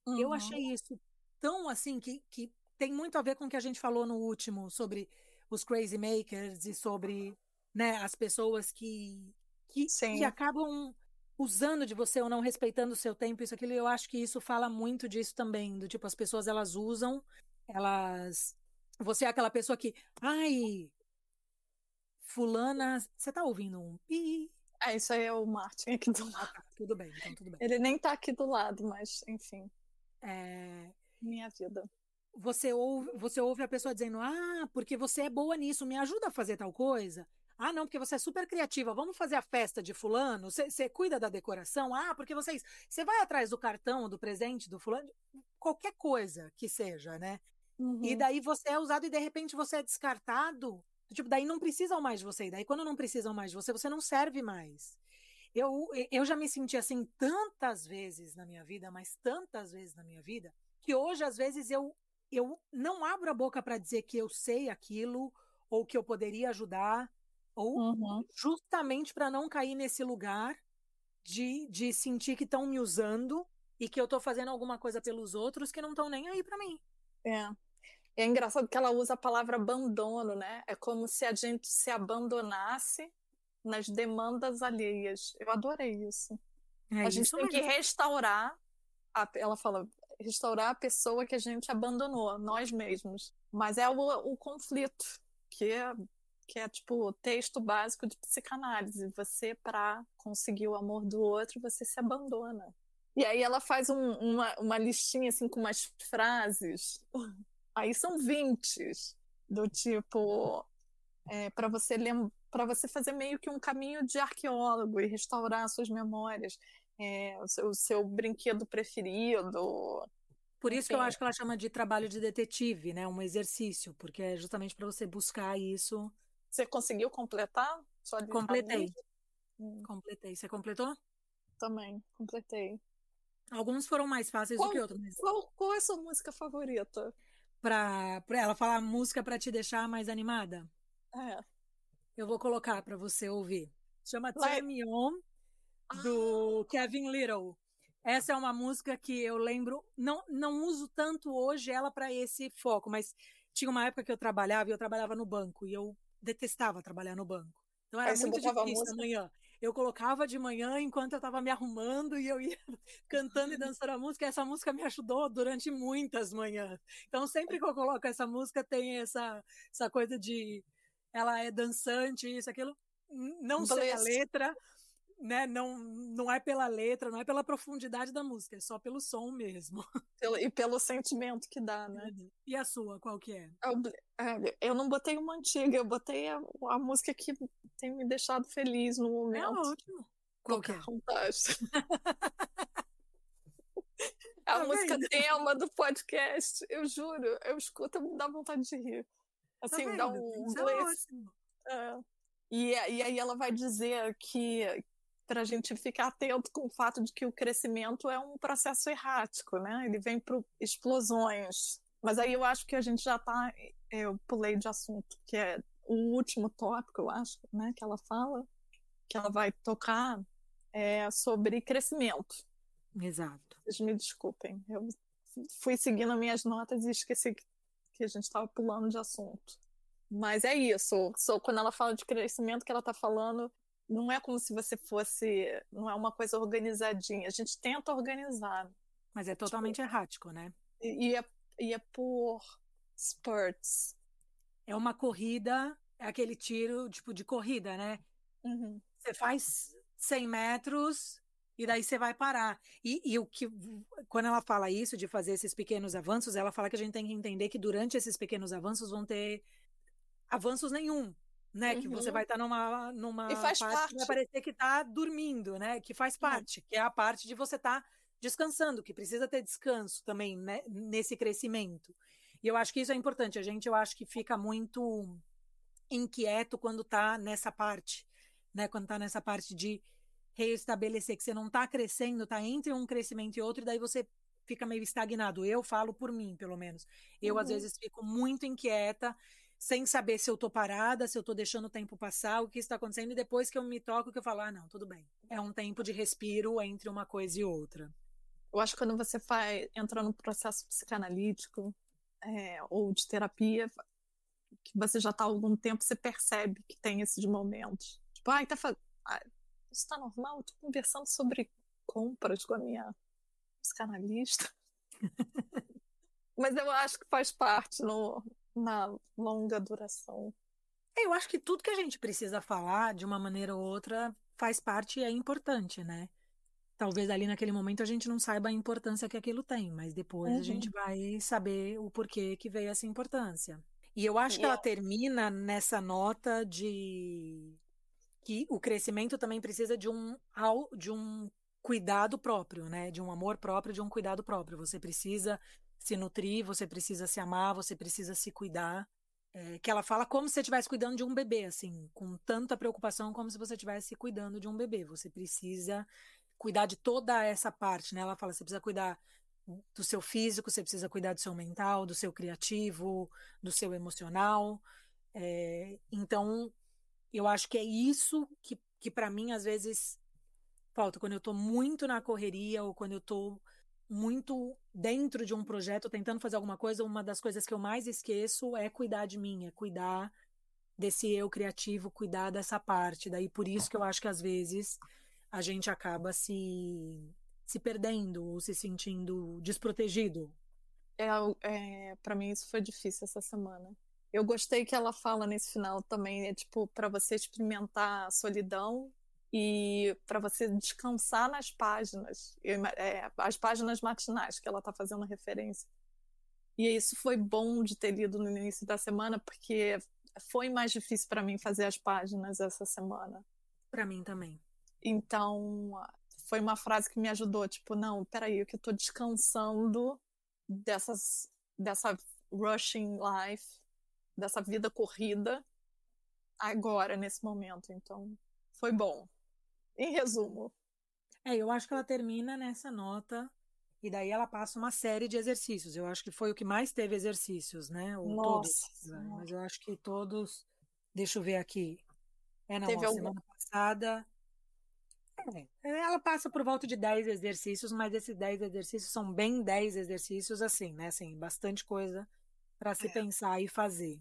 Uhum. Eu achei isso tão assim que, que tem muito a ver com o que a gente falou no último sobre os crazy makers e sobre né, as pessoas que, que, que acabam usando de você ou não respeitando o seu tempo, isso aquilo, eu acho que isso fala muito disso também, do tipo, as pessoas elas usam, elas você é aquela pessoa que, ai, fulana, você tá ouvindo um pi? Ah, isso aí é o Martin aqui do lado. Ah, tá, tudo bem, então tudo bem. Ele nem tá aqui do lado, mas enfim. É... Minha vida. Você ouve, você ouve a pessoa dizendo, ah, porque você é boa nisso, me ajuda a fazer tal coisa. Ah, não, porque você é super criativa. Vamos fazer a festa de fulano? Você cuida da decoração? Ah, porque vocês. Você vai atrás do cartão, do presente do fulano? Qualquer coisa que seja, né? Uhum. E daí você é usado e de repente você é descartado. Tipo, daí não precisam mais de você. E daí quando não precisam mais de você, você não serve mais. Eu, eu já me senti assim tantas vezes na minha vida, mas tantas vezes na minha vida, que hoje às vezes eu, eu não abro a boca para dizer que eu sei aquilo ou que eu poderia ajudar, ou uhum. justamente para não cair nesse lugar de, de sentir que estão me usando e que eu estou fazendo alguma coisa pelos outros que não estão nem aí para mim. É. É engraçado que ela usa a palavra abandono, né? É como se a gente se abandonasse nas demandas alheias. Eu adorei isso. É a gente tem mesmo. que restaurar, a, ela fala, restaurar a pessoa que a gente abandonou, nós mesmos. Mas é o, o conflito, que é, que é tipo o texto básico de psicanálise. Você, para conseguir o amor do outro, você se abandona. E aí ela faz um, uma, uma listinha assim com umas frases. Aí são 20 do tipo é, para você para você fazer meio que um caminho de arqueólogo e restaurar suas memórias, é, o, seu, o, seu, brinquedo preferido. Por isso Enfim. que eu acho que ela chama de trabalho de detetive, né? Um exercício, porque é justamente para você buscar isso. Você conseguiu completar? Completei. Hum. Completei. Você completou? Também, completei. Alguns foram mais fáceis qual, do que outros. Mas... Qual, qual é a sua música favorita? Pra, pra ela falar música para te deixar mais animada? É. Eu vou colocar para você ouvir. Chama Turn Me On, do ah. Kevin Little. Essa é uma música que eu lembro, não, não uso tanto hoje ela para esse foco, mas tinha uma época que eu trabalhava e eu trabalhava no banco e eu detestava trabalhar no banco. Então era muito difícil amanhã eu colocava de manhã enquanto eu estava me arrumando e eu ia cantando e dançando a música. Essa música me ajudou durante muitas manhãs. Então, sempre que eu coloco essa música, tem essa, essa coisa de ela é dançante, isso, aquilo. Não sei a letra, né? Não, não é pela letra, não é pela profundidade da música, é só pelo som mesmo. E pelo sentimento que dá, né? Uhum. E a sua, qual que é? Eu, é, eu não botei uma antiga, eu botei a, a, música que tem me deixado feliz no é momento. É ótimo. Qual que é? a tá música vendo? tema do podcast, eu juro, eu escuto, me dá vontade de rir. Tá assim, tá dá um... Isso é. É. E, e aí ela vai dizer que, para a gente ficar atento com o fato de que o crescimento é um processo errático, né? Ele vem por explosões. Mas aí eu acho que a gente já está, eu pulei de assunto, que é o último tópico, eu acho, né? Que ela fala, que ela vai tocar é sobre crescimento. Exato. Vocês me desculpem, eu fui seguindo as minhas notas e esqueci que a gente estava pulando de assunto. Mas é isso. So, quando ela fala de crescimento, que ela está falando não é como se você fosse, não é uma coisa organizadinha. A gente tenta organizar. Mas é totalmente tipo, errático, né? E é, e é por spurts. É uma corrida, é aquele tiro tipo de corrida, né? Uhum. Você faz 100 metros e daí você vai parar. E, e, o que, quando ela fala isso, de fazer esses pequenos avanços, ela fala que a gente tem que entender que durante esses pequenos avanços vão ter avanços nenhum. Né? Uhum. Que você uhum. vai estar tá numa, numa e faz parte, parte. que vai parecer que está dormindo, né? Que faz parte, uhum. que é a parte de você estar tá descansando, que precisa ter descanso também né? nesse crescimento. E eu acho que isso é importante. A gente, eu acho que fica muito inquieto quando está nessa parte, né? Quando está nessa parte de reestabelecer que você não está crescendo, está entre um crescimento e outro, e daí você fica meio estagnado. Eu falo por mim, pelo menos. Eu, uhum. às vezes, fico muito inquieta sem saber se eu tô parada, se eu tô deixando o tempo passar, o que está acontecendo, e depois que eu me toco, que eu falo, ah, não, tudo bem. É um tempo de respiro entre uma coisa e outra. Eu acho que quando você vai, entra no processo psicanalítico é, ou de terapia, que você já está há algum tempo, você percebe que tem esses momentos. Tipo, ai, tá fa... ai, isso tá normal? Eu tô conversando sobre compras com a minha psicanalista. Mas eu acho que faz parte no, na longa duração. Eu acho que tudo que a gente precisa falar, de uma maneira ou outra, faz parte e é importante, né? Talvez ali naquele momento a gente não saiba a importância que aquilo tem, mas depois uhum. a gente vai saber o porquê que veio essa importância. E eu acho que ela termina nessa nota de que o crescimento também precisa de um, de um cuidado próprio, né? De um amor próprio, de um cuidado próprio. Você precisa se nutrir, você precisa se amar, você precisa se cuidar. É, que ela fala como se você estivesse cuidando de um bebê, assim, com tanta preocupação como se você estivesse cuidando de um bebê. Você precisa cuidar de toda essa parte, né? Ela fala, você precisa cuidar do seu físico, você precisa cuidar do seu mental, do seu criativo, do seu emocional. É, então, eu acho que é isso que, que para mim, às vezes, falta. Quando eu estou muito na correria ou quando eu estou muito dentro de um projeto, tentando fazer alguma coisa, uma das coisas que eu mais esqueço é cuidar de mim, é cuidar desse eu criativo, cuidar dessa parte. Daí por isso que eu acho que às vezes a gente acaba se se perdendo ou se sentindo desprotegido. É, é para mim isso foi difícil essa semana. Eu gostei que ela fala nesse final também, é tipo para você experimentar a solidão e para você descansar nas páginas, é, as páginas matinais que ela está fazendo referência. E isso foi bom de ter lido no início da semana, porque foi mais difícil para mim fazer as páginas essa semana. Para mim também. Então, foi uma frase que me ajudou, tipo, não, peraí, que eu estou descansando dessas, dessa rushing life, dessa vida corrida agora, nesse momento. Então, foi bom em resumo. É, eu acho que ela termina nessa nota e daí ela passa uma série de exercícios. Eu acho que foi o que mais teve exercícios, né? Ou Nossa. Todos, né? mas eu acho que todos. Deixa eu ver aqui. É, não, teve semana algum... passada. É, ela passa por volta de 10 exercícios, mas esses 10 exercícios são bem 10 exercícios, assim, né? Assim, bastante coisa para se é. pensar e fazer.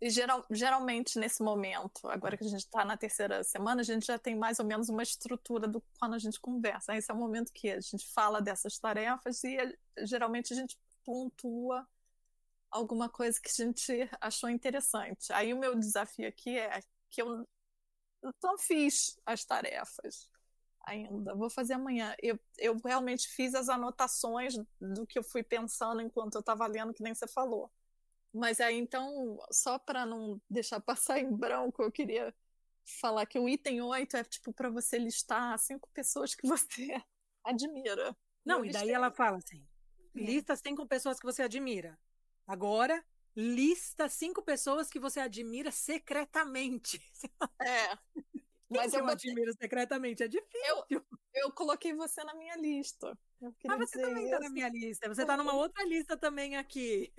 E geral, geralmente nesse momento, agora que a gente está na terceira semana, a gente já tem mais ou menos uma estrutura do quando a gente conversa. Esse é o momento que a gente fala dessas tarefas e geralmente a gente pontua alguma coisa que a gente achou interessante. Aí o meu desafio aqui é que eu não fiz as tarefas ainda. Vou fazer amanhã. Eu, eu realmente fiz as anotações do que eu fui pensando enquanto eu estava lendo, que nem você falou. Mas aí então, só para não deixar passar em branco, eu queria falar que o item 8 é tipo para você listar cinco pessoas que você admira. Não, e daí ela fala assim: é. lista cinco pessoas que você admira. Agora, lista cinco pessoas que você admira secretamente. É. Mas eu, eu admiro secretamente, é difícil. Eu, eu coloquei você na minha lista. Ah, você também está na minha lista. Você está numa outra lista também aqui.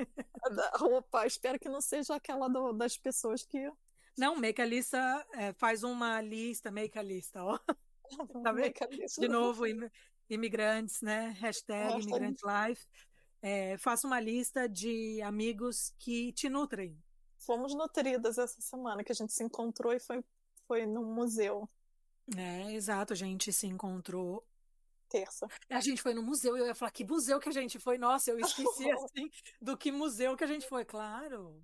Opa, espero que não seja aquela do, das pessoas que. Não, make a lista, é, faz uma lista, make a lista, ó. Tá De novo, imigrantes, né? Hashtag imigrante life. É, faça uma lista de amigos que te nutrem. Fomos nutridas essa semana, que a gente se encontrou e foi, foi num museu. É, exato, a gente se encontrou terça. A gente foi no museu e eu ia falar que museu que a gente foi. Nossa, eu esqueci assim do que museu que a gente foi, claro.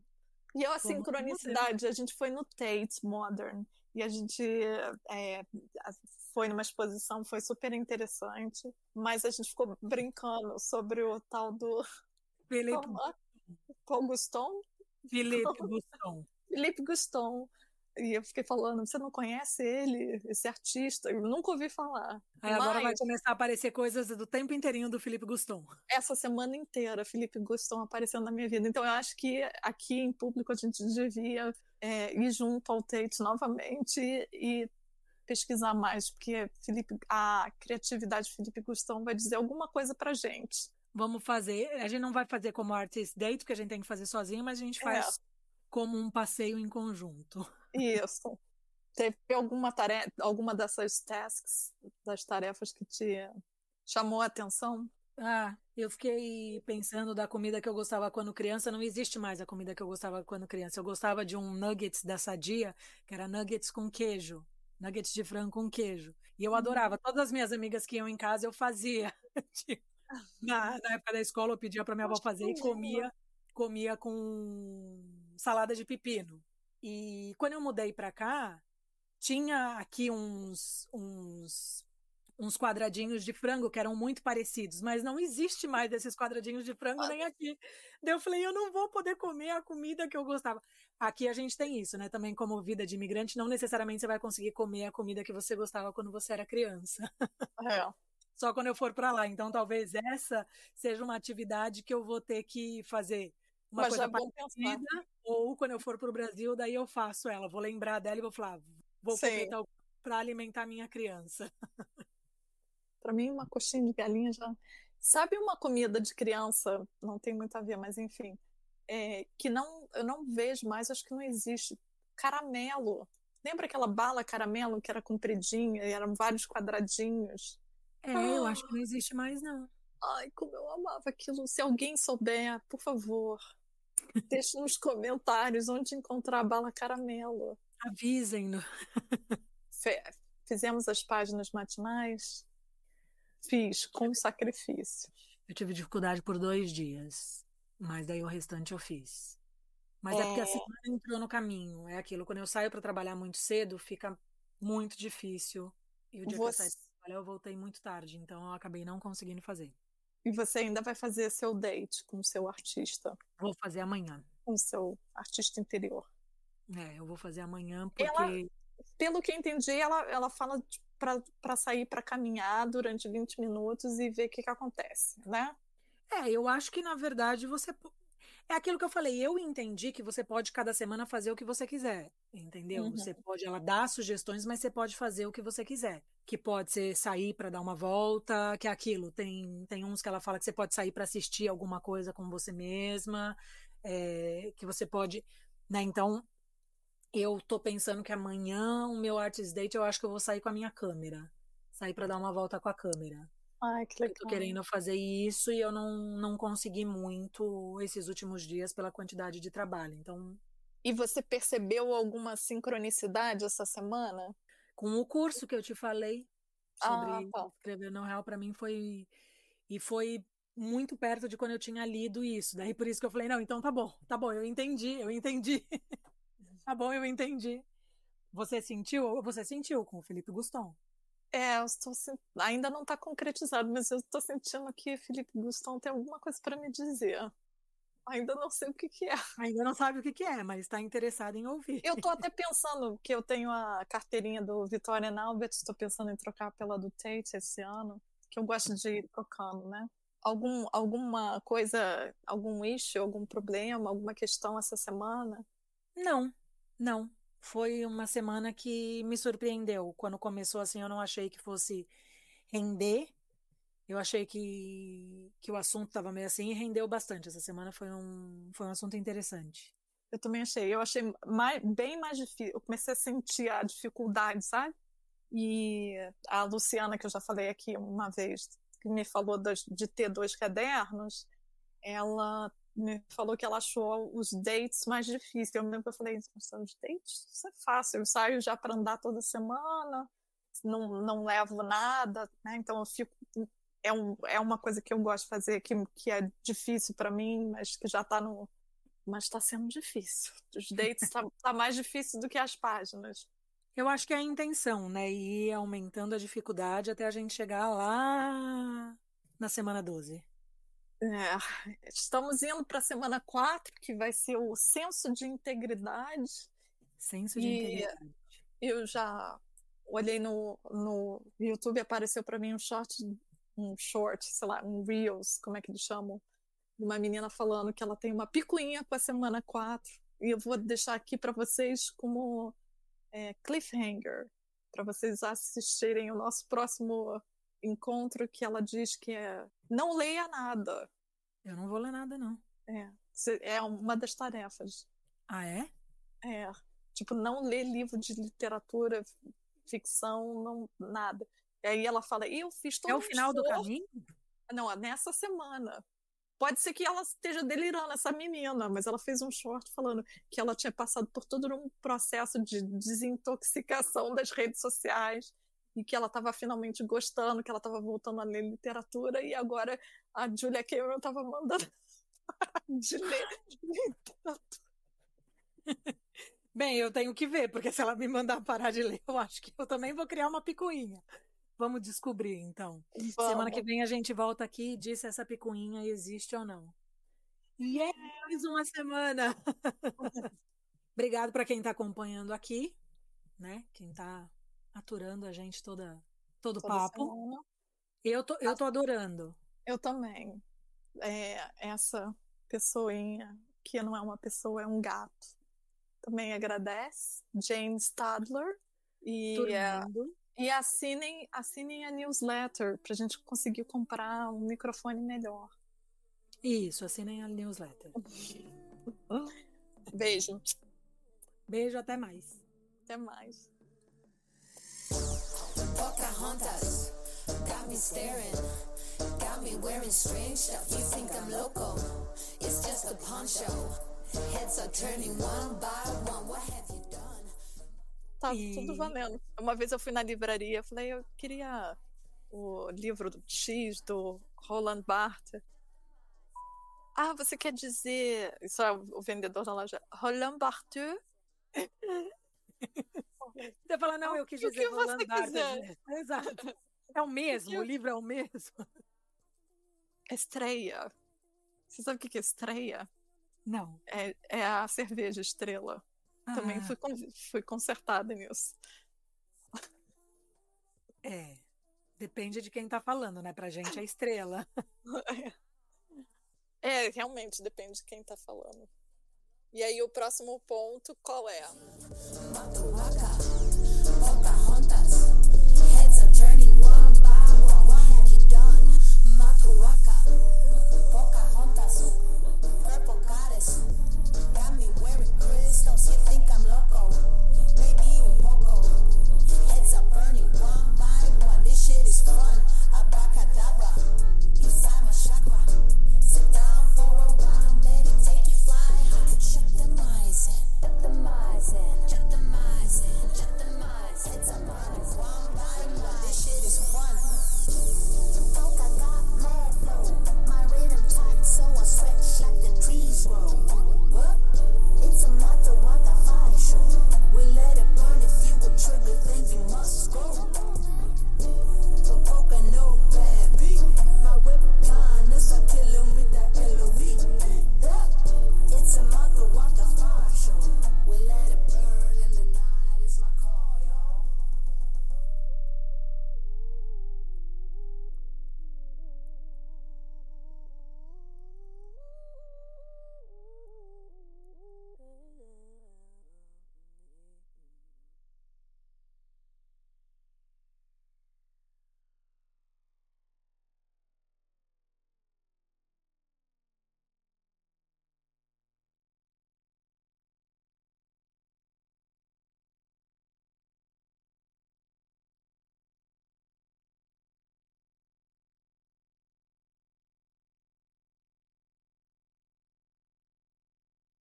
E a sincronicidade, a gente foi no Tate Modern e a gente é, foi numa exposição, foi super interessante, mas a gente ficou brincando sobre o tal do Felipe Paul Guston. Felipe Guston. Felipe Guston E eu fiquei falando, você não conhece ele, esse artista? Eu nunca ouvi falar. Aí Mas, agora vai começar a aparecer coisas do tempo inteirinho do Felipe Guston. Essa semana inteira, Felipe Guston aparecendo na minha vida. Então eu acho que aqui em público a gente devia é, ir junto ao Tate novamente e pesquisar mais, porque Felipe, a criatividade de Felipe Gustão vai dizer alguma coisa pra gente. Vamos fazer, a gente não vai fazer como artist date, que a gente tem que fazer sozinho, mas a gente faz é. Como um passeio em conjunto. Isso. Teve alguma tarefa, alguma dessas tasks, das tarefas que te chamou a atenção? Ah, eu fiquei pensando da comida que eu gostava quando criança. Não existe mais a comida que eu gostava quando criança. Eu gostava de um nuggets da Sadia, que era nuggets com queijo nuggets de frango com queijo. E eu uhum. adorava. Todas as minhas amigas que iam em casa, eu fazia. Tipo, na, na, época da escola, eu pedia para minha avó fazer e comia, comia com salada de pepino. E quando eu mudei para cá, tinha aqui uns, uns uns quadradinhos de frango que eram muito parecidos, mas não existe mais esses quadradinhos de frango nem aqui. Daí eu falei, eu não vou poder comer a comida que eu gostava. Aqui a gente tem isso, né? Também como vida de imigrante, não necessariamente você vai conseguir comer a comida que você gostava quando você era criança. É. Só quando eu for para lá. Então talvez essa seja uma atividade que eu vou ter que fazer uma mas coisa parecida, ou quando eu for para o Brasil, daí eu faço ela. Vou lembrar dela e vou falar, vou comer tal para alimentar minha criança. Para mim, uma coxinha de galinha já. Sabe uma comida de criança? Não tem muito a ver, mas enfim. É, que não, eu não vejo mais, acho que não existe. Caramelo. Lembra aquela bala caramelo que era compridinha e eram vários quadradinhos? É, ah. eu acho que não existe mais, não. Ai, como eu amava aquilo. Se alguém souber, por favor, deixe nos comentários onde encontrar a bala caramelo. Avisem-no. Fizemos as páginas matinais. Fiz com sacrifício. Eu tive dificuldade por dois dias, mas daí o restante eu fiz. Mas é, é porque a semana entrou no caminho. É aquilo, quando eu saio para trabalhar muito cedo, fica muito difícil. E o dia você... que eu saí para trabalhar, eu voltei muito tarde, então eu acabei não conseguindo fazer. E você ainda vai fazer seu date com o seu artista? Vou fazer amanhã. Com o seu artista interior. É, eu vou fazer amanhã porque. Ela, pelo que eu entendi, ela, ela fala para sair para caminhar durante 20 minutos e ver o que, que acontece, né? É, eu acho que na verdade você. É aquilo que eu falei, eu entendi que você pode cada semana fazer o que você quiser, entendeu? Uhum. Você pode, ela dá sugestões, mas você pode fazer o que você quiser. Que pode ser sair para dar uma volta, que é aquilo. Tem, tem uns que ela fala que você pode sair para assistir alguma coisa com você mesma, é, que você pode. Né? Então, eu tô pensando que amanhã o meu artist date eu acho que eu vou sair com a minha câmera. Sair para dar uma volta com a câmera. Ai, que legal. Eu tô querendo fazer isso e eu não, não consegui muito esses últimos dias pela quantidade de trabalho. Então. E você percebeu alguma sincronicidade essa semana? Com o curso que eu te falei sobre ah, tá. escrever no real, para mim foi. E foi muito perto de quando eu tinha lido isso. Daí por isso que eu falei, não, então tá bom, tá bom, eu entendi, eu entendi. Tá bom, eu entendi. Você sentiu? Você sentiu com o Felipe Gustão? É, eu estou ainda não está concretizado, mas eu estou sentindo que Felipe Gustão tem alguma coisa para me dizer. Ainda não sei o que, que é. Ainda não sabe o que, que é, mas está interessado em ouvir. Eu estou até pensando que eu tenho a carteirinha do Vitória Albert, estou pensando em trocar pela do Tate esse ano, que eu gosto de ir trocando, né? Algum, alguma coisa, algum issue, algum problema, alguma questão essa semana? Não, não, foi uma semana que me surpreendeu. Quando começou assim, eu não achei que fosse render. Eu achei que, que o assunto estava meio assim e rendeu bastante. Essa semana foi um, foi um assunto interessante. Eu também achei. Eu achei mais, bem mais difícil. Eu comecei a sentir a dificuldade, sabe? E a Luciana, que eu já falei aqui uma vez, que me falou de ter dois cadernos, ela me falou que ela achou os dates mais difíceis. Eu mesmo falei, os dates, isso é fácil, eu saio já para andar toda semana, não, não levo nada, né? Então eu fico é, um, é uma coisa que eu gosto de fazer que, que é difícil para mim, mas que já está no mas está sendo difícil. Os dates está tá mais difícil do que as páginas. Eu acho que é a intenção, né? Ir aumentando a dificuldade até a gente chegar lá na semana 12. É, estamos indo para a semana 4, que vai ser o senso de integridade. Senso de E integridade. eu já olhei no, no YouTube, apareceu para mim um short, um short, sei lá, um Reels, como é que eles chamam? De uma menina falando que ela tem uma picuinha com a semana 4. E eu vou deixar aqui para vocês como é, cliffhanger, para vocês assistirem o nosso próximo encontro, que ela diz que é não leia nada. Eu não vou ler nada, não. É, é uma das tarefas. Ah, é? É, tipo, não ler livro de literatura, ficção, não, nada. E aí ela fala, eu fiz todo É o um final do esforço." caminho? Não, é nessa semana. Pode ser que ela esteja delirando, essa menina, mas ela fez um short falando que ela tinha passado por todo um processo de desintoxicação das redes sociais e que ela estava finalmente gostando, que ela estava voltando a ler literatura e agora a Julia Cameron estava mandando de ler literatura. Bem, eu tenho que ver, porque se ela me mandar parar de ler, eu acho que eu também vou criar uma picuinha. Vamos descobrir, então. Semana que Vamos. vem a gente volta aqui e diz se essa picuinha existe ou não. E é mais uma semana. Obrigado para quem está acompanhando aqui, né? Quem está aturando a gente toda todo Toda papo. semana. Eu tô, eu tô adorando. Eu também. É, essa pessoinha que não é uma pessoa, é um gato. Também agradece. Jane Stadler. E, é, e assinem, assinem a newsletter para a gente conseguir comprar um microfone melhor. Isso, assinem a newsletter. Beijo. Beijo, até mais. Até mais. Pocahontas got me staring, got me wearing strange stuff. You think I'm loco? It's just a poncho. Heads are turning one by one. What have you done? Tá tudo valendo. Uma vez eu fui na livraria, eu falei, eu queria o livro do X, do Roland Barthes. Ah, você quer dizer. Isso é o vendedor da loja. Roland Barthes? Você fala, não, eu quis O que dizer você Roland Barthes, quiser. Exato. É o mesmo, o livro é o mesmo. Estreia. Você sabe o que que é estreia? Não. É, é a cerveja estrela. Também Ah, fui, con- fui consertada nisso. É. Depende de quem tá falando, né? Pra gente é estrela. É, realmente, depende de quem tá falando. E aí, o próximo ponto, qual é? Matuaka,